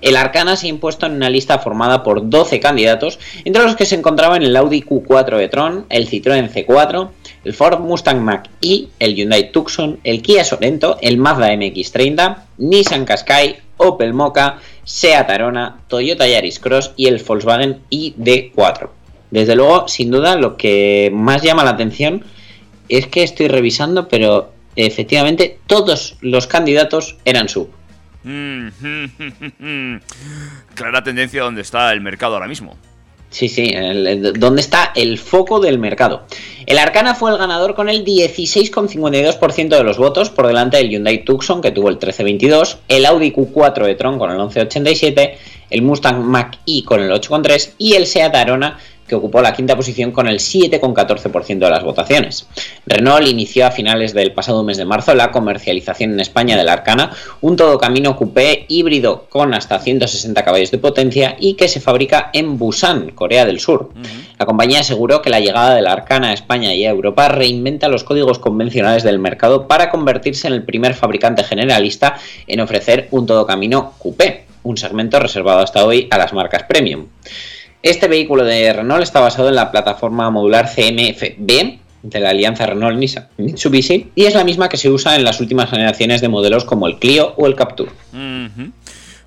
El Arcana se ha impuesto en una lista formada por 12 candidatos, entre los que se encontraban el Audi Q4 e-tron, el Citroën C4, el Ford Mustang Mach-E, el Hyundai Tucson, el Kia Sorento, el Mazda MX-30, Nissan Qashqai, Opel Mocha, Seat Arona, Toyota Yaris Cross y el Volkswagen ID4. Desde luego, sin duda, lo que más llama la atención es que estoy revisando, pero efectivamente todos los candidatos eran sub. Mm, Clara tendencia donde está el mercado ahora mismo. Sí, sí, el- el- ¿dónde está el foco del mercado? El Arcana fue el ganador con el 16,52% de los votos, por delante del Hyundai Tucson, que tuvo el 13,22, el Audi Q4 e-tron con el 11,87, el Mustang Mach-E con el 8,3 y el Seat Arona, que ocupó la quinta posición con el 7,14% de las votaciones. Renault inició a finales del pasado mes de marzo la comercialización en España del Arcana, un todocamino coupé híbrido con hasta 160 caballos de potencia y que se fabrica en Busan, Corea del Sur. La compañía aseguró que la llegada del Arcana a España y a Europa reinventa los códigos convencionales del mercado para convertirse en el primer fabricante generalista en ofrecer un todocamino coupé, un segmento reservado hasta hoy a las marcas premium. Este vehículo de Renault está basado en la plataforma modular CMF-B de la alianza Renault-Mitsubishi y es la misma que se usa en las últimas generaciones de modelos como el Clio o el Captur.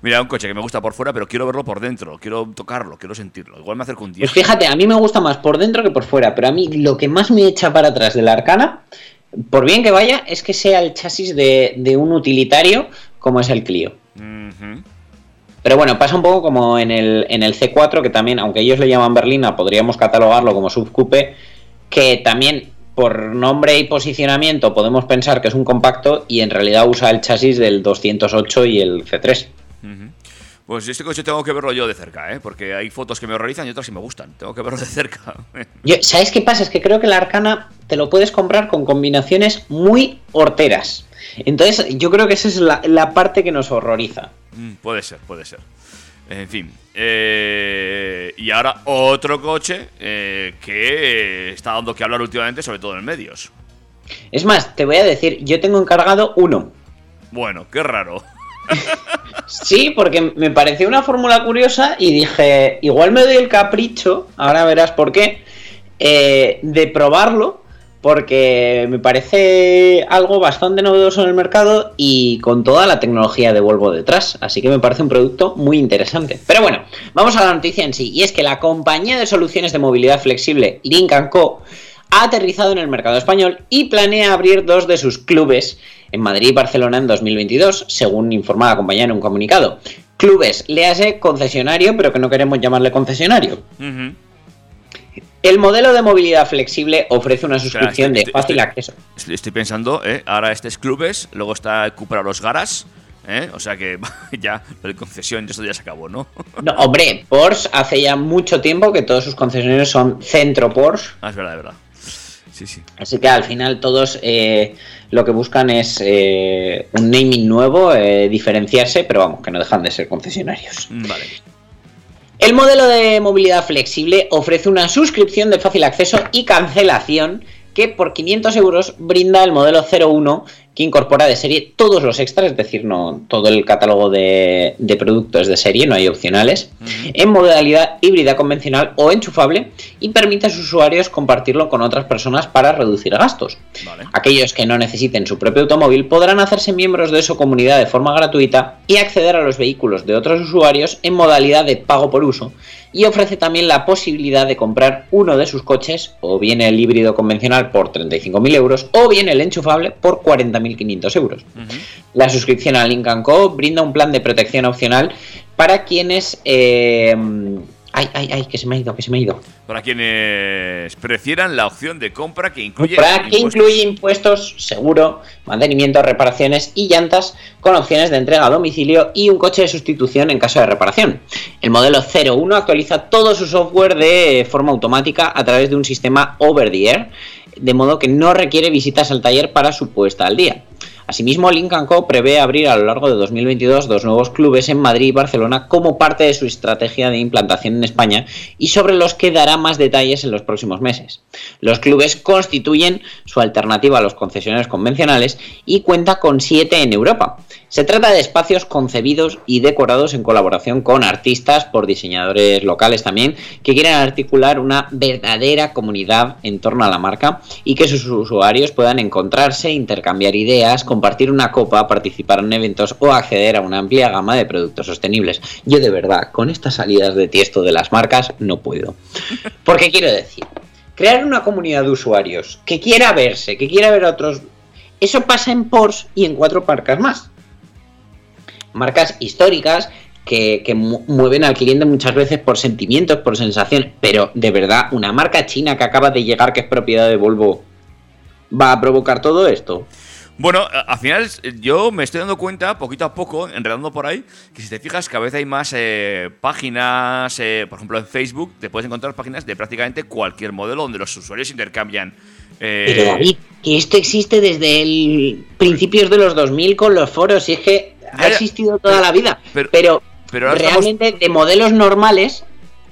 Mira, un coche que me gusta por fuera, pero quiero verlo por dentro, quiero tocarlo, quiero sentirlo. Igual me acerco un día. Pues fíjate, a mí me gusta más por dentro que por fuera, pero a mí lo que más me echa para atrás de la Arcana, por bien que vaya, es que sea el chasis de, de un utilitario como es el Clio. Pero bueno, pasa un poco como en el, en el C4, que también, aunque ellos le llaman berlina, podríamos catalogarlo como subcoupe, que también por nombre y posicionamiento podemos pensar que es un compacto y en realidad usa el chasis del 208 y el C3. Ujú. Pues este coche tengo que verlo yo de cerca, ¿eh? Porque hay fotos que me horrorizan y otras que me gustan. Tengo que verlo de cerca. Yo- ¿Sabes qué pasa? Es que creo que la Arcana te lo puedes comprar con combinaciones muy horteras. Entonces, yo creo que esa es la, la parte que nos horroriza. Mm, puede ser, puede ser. En fin. eh, y ahora otro coche eh, que está dando que hablar últimamente, sobre todo en medios. Es más, te voy a decir, yo tengo encargado uno. Bueno, qué raro. Sí, porque me pareció una fórmula curiosa y dije, igual me doy el capricho, ahora verás por qué, eh, de probarlo, porque me parece algo bastante novedoso en el mercado y con toda la tecnología de Volvo detrás. Así que me parece un producto muy interesante. Pero bueno, vamos a la noticia en sí, y es que la compañía de soluciones de movilidad flexible Link Co ha aterrizado en el mercado español y planea abrir dos de sus clubes en Madrid y Barcelona en 2022, según informa la compañía en un comunicado. Clubes, léase concesionario, pero que no queremos llamarle concesionario. El modelo de movilidad flexible ofrece una sea, suscripción de fácil acceso. Estoy pensando, ¿eh? Ahora este es clubes, luego está Cupra Los Garas, ¿eh? O sea que ya, la concesión, esto ya se acabó, ¿no? No, hombre, Porsche hace ya mucho tiempo que todos sus concesionarios son centro Porsche. Ah, es verdad, es verdad. Sí, sí. Así que al final todos eh, lo que buscan es eh, un naming nuevo, eh, diferenciarse, pero vamos, que no dejan de ser concesionarios. Vale. El modelo de movilidad flexible ofrece una suscripción de fácil acceso y cancelación que por 500 euros brinda el modelo 01 que incorpora de serie todos los extras, es decir, no todo el catálogo de, de productos de serie, no hay opcionales, en modalidad híbrida convencional o enchufable y permite a sus usuarios compartirlo con otras personas para reducir gastos. Vale. Aquellos que no necesiten su propio automóvil podrán hacerse miembros de su comunidad de forma gratuita y acceder a los vehículos de otros usuarios en modalidad de pago por uso y ofrece también la posibilidad de comprar uno de sus coches, o bien el híbrido convencional por 35.000 euros, o bien el enchufable por 40.500 euros. La suscripción a Link Co brinda un plan de protección opcional para quienes... eh, ay, ay, ay, que se me ha ido, que se me ha ido. Para quienes prefieran la opción de compra que incluye. Para que impuestos. incluye impuestos, seguro, mantenimiento, reparaciones y llantas con opciones de entrega a domicilio y un coche de sustitución en caso de reparación. El modelo 01 actualiza todo su software de forma automática a través de un sistema over the air, de modo que no requiere visitas al taller para su puesta al día. Asimismo, Link Co prevé abrir a lo largo de 2022 dos nuevos clubes en Madrid y Barcelona como parte de su estrategia de implantación en España y sobre los que dará más detalles en los próximos meses. Los clubes constituyen su alternativa a los concesionarios convencionales y cuenta con siete en Europa. Se trata de espacios concebidos y decorados en colaboración con artistas, por diseñadores locales también, que quieren articular una verdadera comunidad en torno a la marca y que sus usuarios puedan encontrarse, intercambiar ideas, compartir una copa, participar en eventos o acceder a una amplia gama de productos sostenibles. Yo de verdad, con estas salidas de tiesto de las marcas, no puedo. Porque quiero decir, crear una comunidad de usuarios que quiera verse, que quiera ver a otros... Eso pasa en Porsche y en cuatro marcas más marcas históricas que, que mu- mueven al cliente muchas veces por sentimientos, por sensación, pero de verdad, una marca china que acaba de llegar, que es propiedad de Volvo, va a provocar todo esto. Bueno, al final yo me estoy dando cuenta, poquito a poco, enredando por ahí, que si te fijas, cada vez hay más eh, páginas, eh, por ejemplo en Facebook, te puedes encontrar páginas de prácticamente cualquier modelo donde los usuarios intercambian. eh, Pero David, que esto existe desde el principios de los 2000 con los foros, y es que ha ya. existido toda Pero- la vida. pero- Pero, pero ahora estamos- realmente de modelos normales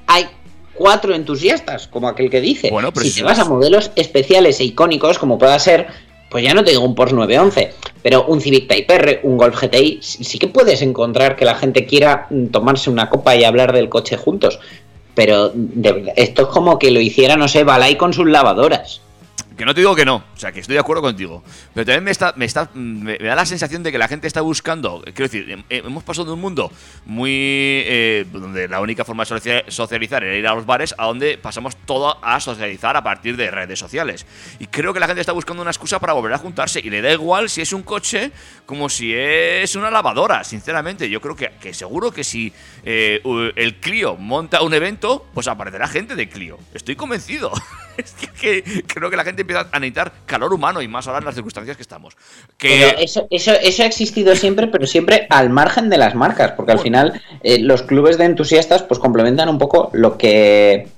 hay cuatro entusiastas, como aquel que dice. Bueno, pero si te vas a modelos especiales e icónicos, como pueda ser, pues ya no te digo un Porsche 911, pero un Civic Type R, un Golf GTI, sí que puedes encontrar que la gente quiera mm, tomarse una copa y hablar del coche juntos. Pero de esto es como que lo hiciera, no sé, Balay con sus lavadoras. Que no te digo que no, o sea, que estoy de acuerdo contigo. Pero también me, está, me, está, me, da la sensación de que la gente está buscando. Quiero decir, hem- hemos pasado de un mundo muy. eh, donde la única forma de socia- socializar era ir a los bares, a donde pasamos todo a socializar a partir de redes sociales. Y creo que la gente está buscando una excusa para volver a juntarse. Y le da igual si es un coche como si es una lavadora, sinceramente. Yo creo que, seguro que si eh, el Clio monta un evento, pues aparecerá gente de Clio. Estoy convencido. es que creo que la gente empieza a necesitar calor humano y más ahora en las circunstancias que estamos. Que eso, eso, eso ha existido siempre, pero siempre al margen de las marcas, porque al final eh, los clubes de entusiastas pues complementan un poco lo que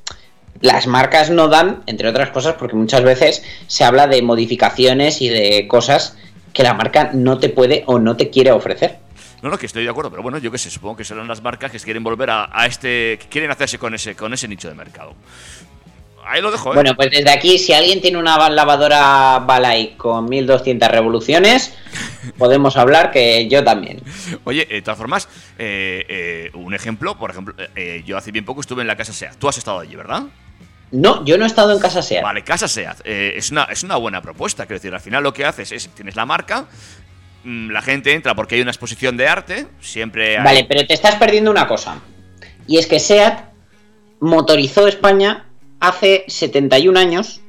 las marcas no dan, entre otras cosas, porque muchas veces se habla de modificaciones y de cosas que la marca no te puede o no te quiere ofrecer. No, no, que estoy de acuerdo, pero bueno, yo qué sé, supongo que serán las marcas que quieren volver a, a este. que quieren hacerse con ese, con ese nicho de mercado. Ahí lo dejo, ¿eh? Bueno, pues desde aquí, si alguien tiene una lavadora Balay con 1200 revoluciones, podemos hablar que yo también. Oye, de todas formas, eh, eh, un ejemplo, por ejemplo, eh, yo hace bien poco estuve en la casa SEAT. Tú has estado allí, ¿verdad? No, yo no he estado en casa SEAT. Vale, Casa SEAT. es, una, es una buena propuesta. Quiero decir, al final lo que haces es, tienes la marca, mm, la gente entra porque hay una exposición de arte, siempre hay... Vale, pero te estás perdiendo una cosa. Y es que SEAT motorizó España hace 71 años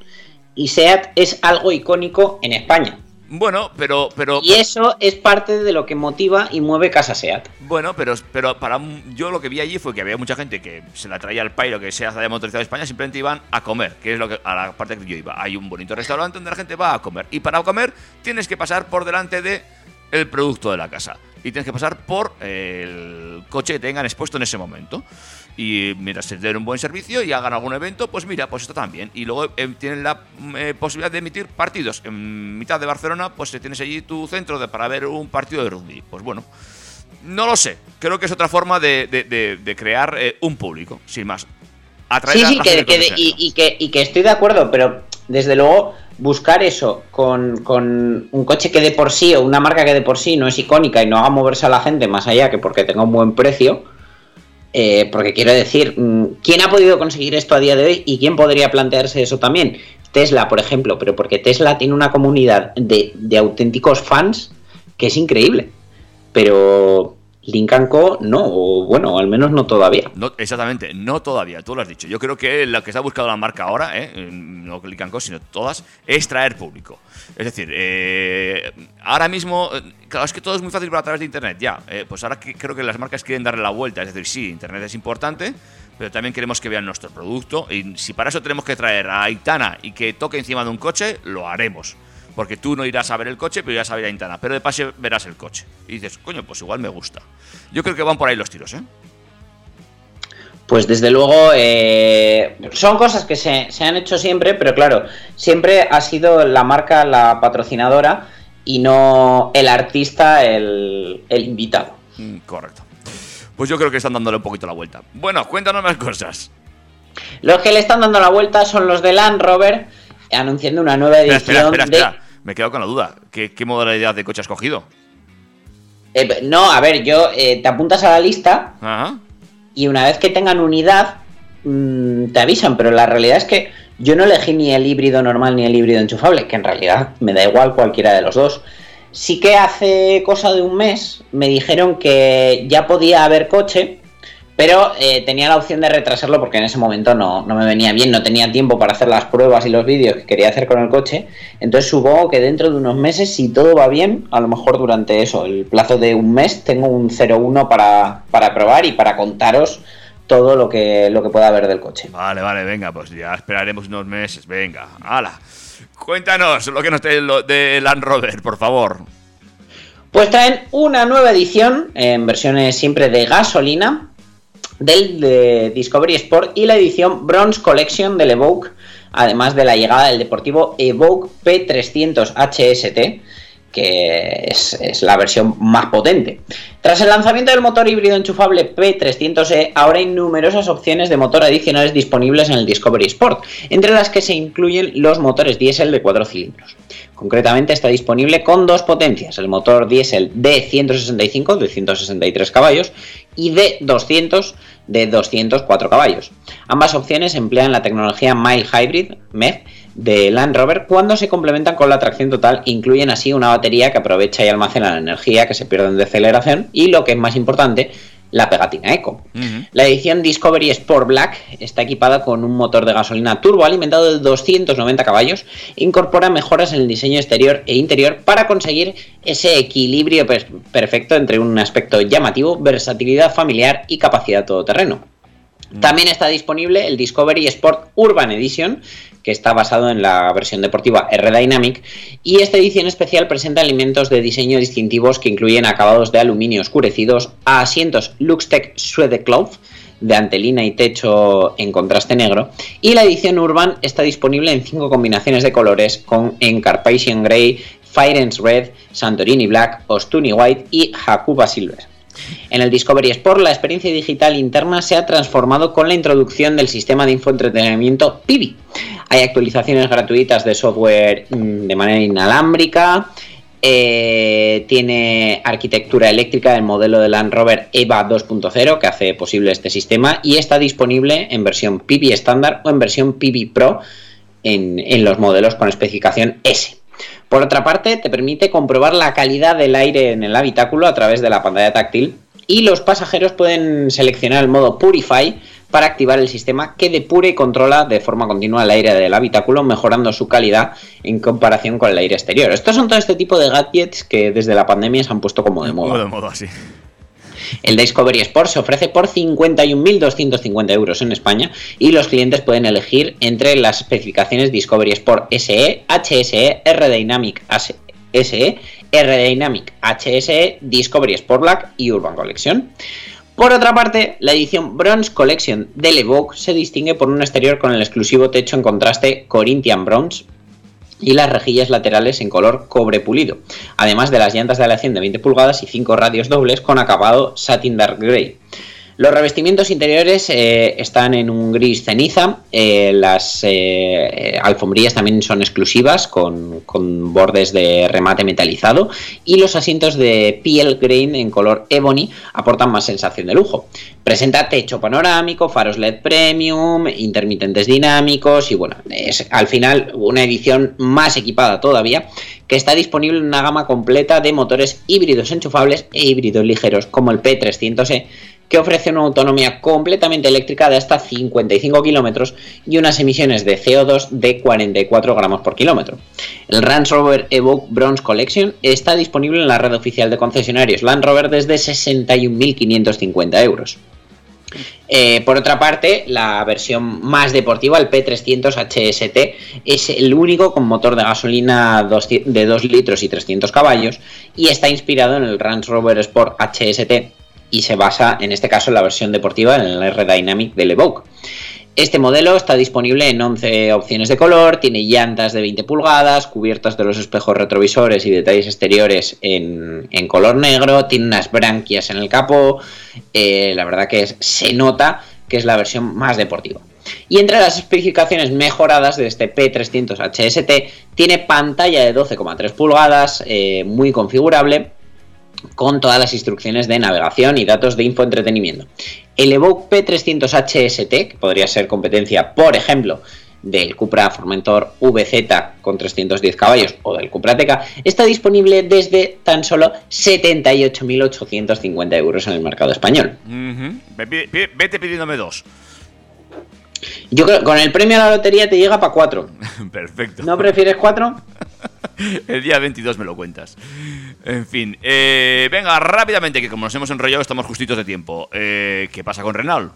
y SEAT es algo icónico en España. Bueno, pero... pero Y eso es parte de lo que motiva y mueve Casa SEAT. Bueno, pero, pero para un- yo lo que vi allí fue que había mucha gente que se la traía al pairo que SEAT había motorizado España, simplemente iban a comer, que es lo que, a la parte que yo iba. Hay un bonito restaurante donde la gente va a comer. Y para comer tienes que pasar por delante de el producto de la casa. Y tienes que pasar por el coche que tengan expuesto en ese momento. Y mientras se den un buen servicio y hagan algún evento, pues mira, pues esto también. Y luego eh, tienen la eh, posibilidad de emitir partidos. En mitad de Barcelona, pues eh, tienes allí tu centro de, para ver un partido de rugby. Pues bueno, no lo sé. Creo que es otra forma de, de- de- de crear eh, un público, sin más. Atraer Sí, a sí, la que, gente que- y, y que, y que estoy de acuerdo, pero desde luego buscar eso con, con un coche que de por sí o una marca que de por sí no es icónica y no haga moverse a la gente más allá que porque tenga un buen precio, eh, porque quiero decir, mm, ¿quién ha podido conseguir esto a día de hoy y quién podría plantearse eso también? Tesla, por ejemplo, pero porque Tesla tiene una comunidad de, de auténticos fans que es increíble. Pero Lincoln Co. no, o bueno, al menos no todavía. No, exactamente, no todavía, tú lo has dicho. Yo creo que lo que está buscando la marca ahora, eh, no and Co, sino todas, es traer público. Es decir, eh, ahora mismo, eh, claro, es que todo es muy fácil por a través de Internet, ya. eh, pues ahora que- creo que las marcas quieren darle la vuelta. Es decir, sí, Internet es importante, pero también queremos que vean nuestro producto. Y si para eso tenemos que traer a Aitana y que toque encima de un coche, lo haremos. Porque tú no irás a ver el coche, pero irás a ver a Aitana. Pero de paso verás el coche. Y dices, coño, pues igual me gusta. Yo creo que van por ahí los tiros, ¿eh? Pues desde luego eh, son cosas que se, se han hecho siempre, pero claro, siempre ha sido la marca la patrocinadora y no el artista el, el invitado. Mm, Correcto. Pues yo creo que están dándole un poquito la vuelta. Bueno, cuéntanos más cosas. Los que le están dando la vuelta son los de Land Rover anunciando una nueva edición espera, espera, de... espera. Me he quedado con la duda. ¿Qué, qué modalidad de coche has cogido? Eh, no, a ver, yo eh, te apuntas a la lista Ajá. y una vez que tengan unidad mm, te avisan, pero la realidad es que yo no elegí ni el híbrido normal ni el híbrido enchufable, que en realidad me da igual cualquiera de los dos. Sí que hace cosa de un mes me dijeron que ya podía haber coche, pero eh, tenía la opción de retrasarlo porque en ese momento no, no me venía bien, no tenía tiempo para hacer las pruebas y los vídeos que quería hacer con el coche. Entonces supongo que dentro de unos meses, si todo va bien, a lo mejor durante eso, el plazo de un mes, tengo un 01 para, para probar y para contaros todo lo que, lo que pueda haber del coche. Vale, vale, venga, pues ya esperaremos unos meses. Venga, hala. Cuéntanos lo que nos trae de Land Rover, por favor. Pues traen una nueva edición en versiones siempre de gasolina del de Discovery Sport y la edición Bronze Collection del Evoque, además de la llegada del deportivo Evoque P300 HST, que es, la versión más potente. Tras el lanzamiento del motor híbrido enchufable P300e, ahora hay numerosas opciones de motor adicionales disponibles en el Discovery Sport, entre las que se incluyen los motores diésel de 4 cilindros. Concretamente está disponible con dos potencias, el motor diésel D165 de 163 caballos y D200 de 204 caballos. Ambas opciones emplean la tecnología Mile Hybrid MEF de Land Rover cuando se complementan con la tracción total incluyen así una batería que aprovecha y almacena la energía que se pierde en deceleración y lo que es más importante la pegatina Eco. La edición Discovery Sport Black está equipada con un motor de gasolina turbo alimentado de 290 caballos incorpora mejoras en el diseño exterior e interior para conseguir ese equilibrio per- perfecto entre un aspecto llamativo, versatilidad familiar y capacidad todoterreno. También está disponible el Discovery Sport Urban Edition, que está basado en la versión deportiva R-Dynamic, y esta edición especial presenta elementos de diseño distintivos que incluyen acabados de aluminio oscurecidos, asientos Luxtec Suede Cloth, de antelina y techo en contraste negro, y la edición Urban está disponible en cinco combinaciones de colores con en Carpathian Grey, Firenze Red, Santorini Black, Ostuni White y Hakuba Silver. En el Discovery Sport, la experiencia digital interna se ha transformado con la introducción del sistema de infoentretenimiento Pibi. Hay actualizaciones gratuitas de software mm, de manera inalámbrica. eh, tiene arquitectura eléctrica del modelo de Land Rover EVA 2.0 que hace posible este sistema y está disponible en versión Pibi estándar o en versión Pibi Pro en los modelos con especificación S. Por otra parte, te permite comprobar la calidad del aire en el habitáculo a través de la pantalla táctil y los pasajeros pueden seleccionar el modo Purify para activar el sistema que depura y controla de forma continua el aire del habitáculo, mejorando su calidad en comparación con el aire exterior. Estos son todo este tipo de gadgets que desde la pandemia se han puesto como de moda. de modo así. El Discovery Sport se ofrece por 51.250 euros en España y los clientes pueden elegir entre las especificaciones Discovery Sport SE, HSE, R-Dynamic SE, R-Dynamic HSE, Discovery Sport Black y Urban Collection. Por otra parte, la edición Bronze Collection del Evoque se distingue por un exterior con el exclusivo techo en contraste Corinthian Bronze y las rejillas laterales en color cobre pulido, además de las llantas de aleación de 20 pulgadas y 5 radios dobles con acabado satin dark grey. Los revestimientos interiores eh, están en un gris ceniza, eh, las eh, alfombrillas también son exclusivas con, bordes de remate metalizado y los asientos de piel grain en color ebony aportan más sensación de lujo. Presenta techo panorámico, faros LED premium, intermitentes dinámicos y bueno, es al final una edición más equipada todavía que está disponible en una gama completa de motores híbridos enchufables e híbridos ligeros como el P300E que ofrece una autonomía completamente eléctrica de hasta 55 kilómetros y unas emisiones de CO2 de 44 gramos por kilómetro. El Range Rover Evoque Bronze Collection está disponible en la red oficial de concesionarios Land Rover desde 61.550 euros. Eh, por otra parte, la versión más deportiva, el P300 HST, es el único con motor de gasolina de 2 litros y 300 caballos y está inspirado en el Range Rover Sport HST y se basa en este caso en la versión deportiva en el R-Dynamic del Evoque. Este modelo está disponible en 11 opciones de color, tiene llantas de 20 pulgadas, cubiertas de los espejos retrovisores y detalles exteriores en, color negro, tiene unas branquias en el capó, eh, la verdad que es, se nota que es la versión más deportiva. Y entre las especificaciones mejoradas de este P300 HST, tiene pantalla de 12,3 pulgadas, eh, muy configurable, con todas las instrucciones de navegación y datos de infoentretenimiento. El Evoque P300 HST, que podría ser competencia, por ejemplo, del Cupra Formentor VZ con 310 caballos o del Cupra Teca, está disponible desde tan solo 78.850 euros en el mercado español. Uh -huh. Vete pidiéndome dos. Yo creo que con el premio a la lotería te llega para cuatro. Perfecto. ¿No prefieres cuatro? el día 22 me lo cuentas. En fin, eh, venga, rápidamente, que como nos hemos enrollado estamos justitos de tiempo. Eh, ¿Qué pasa con Renault?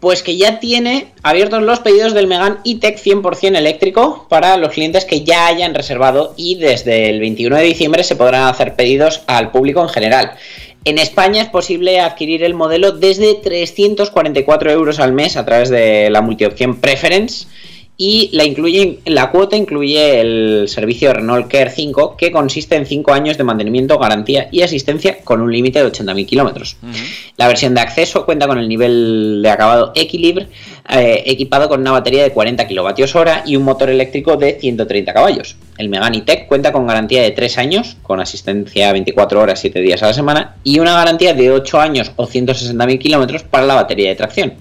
Pues que ya tiene abiertos los pedidos del Megan E-Tech 100% eléctrico para los clientes que ya hayan reservado y desde el 21 de diciembre se podrán hacer pedidos al público en general. En España es posible adquirir el modelo desde 344 euros al mes a través de la multiopción Preference y la, incluye, la cuota incluye el servicio Renault Care 5 que consiste en 5 años de mantenimiento, garantía y asistencia con un límite de 80.000 kilómetros. La versión de acceso cuenta con el nivel de acabado Equilibre eh, equipado con una batería de 40 kWh y un motor eléctrico de 130 caballos. El Megane Tech cuenta con garantía de 3 años, con asistencia 24 horas 7 días a la semana, y una garantía de 8 años o 160.000 kilómetros para la batería de tracción.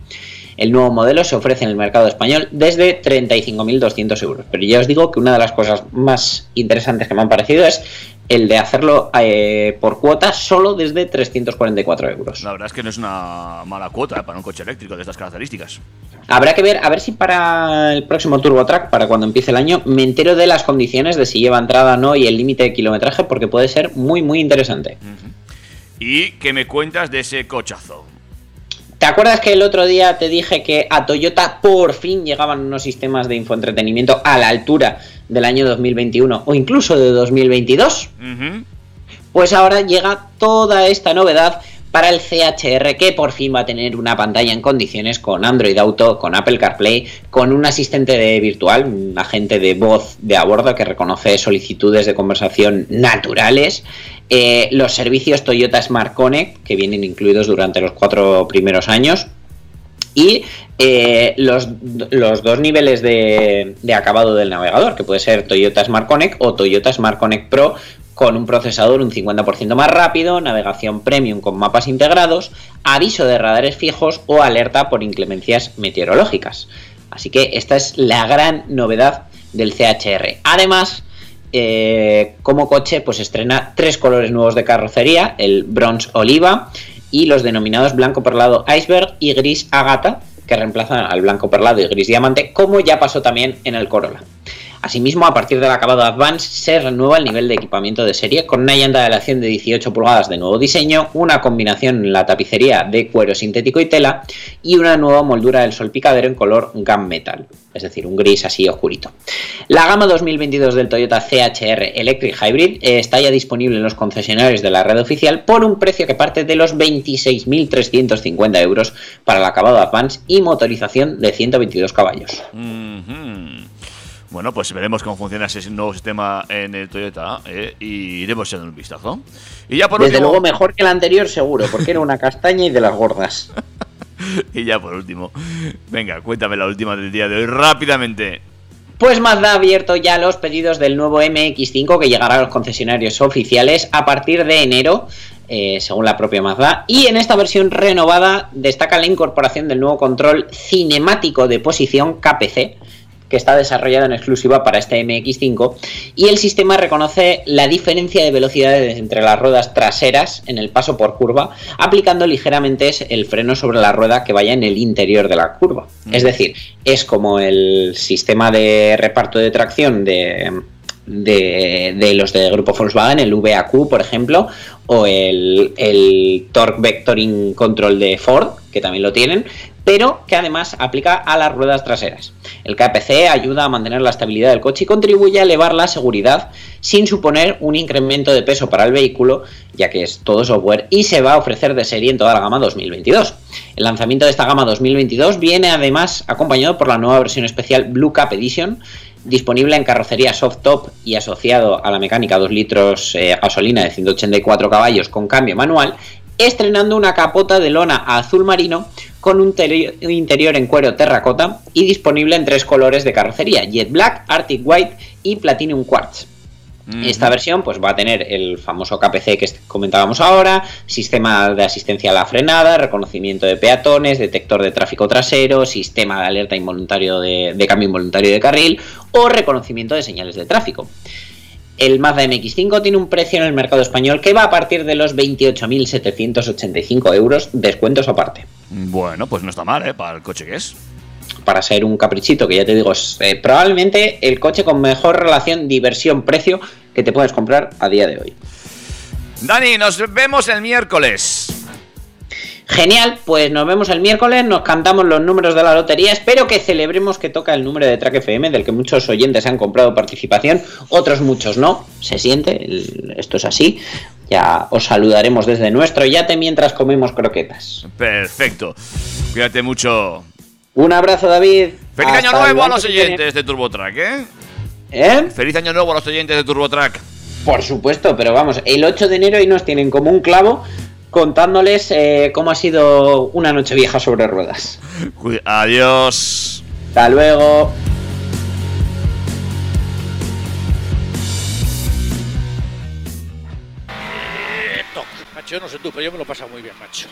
El nuevo modelo se ofrece en el mercado español desde 35.200 euros. Pero ya os digo que una de las cosas más interesantes que me han parecido es el de hacerlo eh, por cuota solo desde 344 euros. La verdad es que no es una mala cuota eh, para un coche eléctrico de estas características. Habrá que ver, a ver si para el próximo Turbo Track, para cuando empiece el año, me entero de las condiciones de si lleva entrada o no y el límite de kilometraje, porque puede ser muy, muy interesante. ¿Y qué me cuentas de ese cochazo? ¿Te acuerdas que el otro día te dije que a Toyota por fin llegaban unos sistemas de infoentretenimiento a la altura del año 2021 o incluso de 2022? Ujú. Pues ahora llega toda esta novedad para el CHR que por fin va a tener una pantalla en condiciones con Android Auto, con Apple CarPlay, con un asistente de virtual, un agente de voz de a bordo que reconoce solicitudes de conversación naturales, eh, los servicios Toyota Smart Connect que vienen incluidos durante los cuatro primeros años y eh, los, los dos niveles de, acabado del navegador, que puede ser Toyota Smart Connect o Toyota Smart Connect Pro con un procesador un 50% más rápido, navegación premium con mapas integrados, aviso de radares fijos o alerta por inclemencias meteorológicas. Así que esta es la gran novedad del CHR. Además, eh, como coche, pues estrena tres colores nuevos de carrocería, el bronze oliva y los denominados blanco perlado iceberg y gris agata, que reemplazan al blanco perlado y gris diamante, como ya pasó también en el Corolla. Asimismo, a partir del acabado Advance se renueva el nivel de equipamiento de serie con una llanta de aleación de 18 pulgadas de nuevo diseño, una combinación en la tapicería de cuero sintético y tela y una nueva moldura del solpicadero en color gunmetal, es decir, un gris así oscurito. La gama 2022 del Toyota CHR Electric Hybrid eh, está ya disponible en los concesionarios de la red oficial por un precio que parte de los 26.350 euros para el acabado Advance y motorización de 122 caballos. Bueno, pues veremos cómo funciona ese nuevo sistema en el Toyota eh, y iremos echando un vistazo. Y ya por Desde último, luego mejor que el anterior seguro, porque era una castaña y de las gordas. y ya por último, venga, cuéntame la última del día de hoy rápidamente. Pues Mazda ha abierto ya los pedidos del nuevo MX5 que llegará a los concesionarios oficiales a partir de enero, eh, según la propia Mazda. Y en esta versión renovada destaca la incorporación del nuevo control cinemático de posición KPC que está desarrollado en exclusiva para este MX5 y el sistema reconoce la diferencia de velocidades entre las ruedas traseras en el paso por curva, aplicando ligeramente el freno sobre la rueda que vaya en el interior de la curva. Es decir, es como el sistema de reparto de tracción de, de, de los de grupo Volkswagen, el VAQ, por ejemplo, o el, el Torque Vectoring Control de Ford, que también lo tienen, pero que además aplica a las ruedas traseras. El KPC ayuda a mantener la estabilidad del coche y contribuye a elevar la seguridad sin suponer un incremento de peso para el vehículo, ya que es todo software y se va a ofrecer de serie en toda la gama 2022. El lanzamiento de esta gama 2022 viene además acompañado por la nueva versión especial Blue Cap Edition, disponible en carrocería soft top y asociado a la mecánica 2 litros eh, gasolina de 184 caballos con cambio manual, estrenando una capota de lona azul marino con un interior en cuero terracota y disponible en tres colores de carrocería, Jet Black, Arctic White y Platinum Quartz. Esta versión pues va a tener el famoso KPC que comentábamos ahora, sistema de asistencia a la frenada, reconocimiento de peatones, detector de tráfico trasero, sistema de alerta involuntario de, de cambio involuntario de carril o reconocimiento de señales de tráfico. El Mazda MX5 tiene un precio en el mercado español que va a partir de los 28.785 euros, descuentos aparte. Bueno, pues no está mal, ¿eh? Para el coche que es. Para ser un caprichito, que ya te digo, es eh, probablemente el coche con mejor relación diversión-precio que te puedes comprar a día de hoy. Dani, nos vemos el miércoles. Genial, pues nos vemos el miércoles, nos cantamos los números de la lotería. Espero que celebremos que toca el número de Track FM, del que muchos oyentes han comprado participación, otros muchos no. Se siente, esto es así. Ya os saludaremos desde nuestro yate mientras comemos croquetas. Perfecto. Cuídate mucho. Un abrazo, David. Feliz Hasta año nuevo a los oyentes de TurboTrack, ¿eh? ¿Eh? Feliz año nuevo a los oyentes de TurboTrack. Por supuesto, pero vamos, el 8 de enero y nos tienen como un clavo contándoles eh, cómo ha sido una noche vieja sobre ruedas. Adiós. Hasta luego. Macho, yo no sé tú, pero yo me lo he pasado muy bien, macho.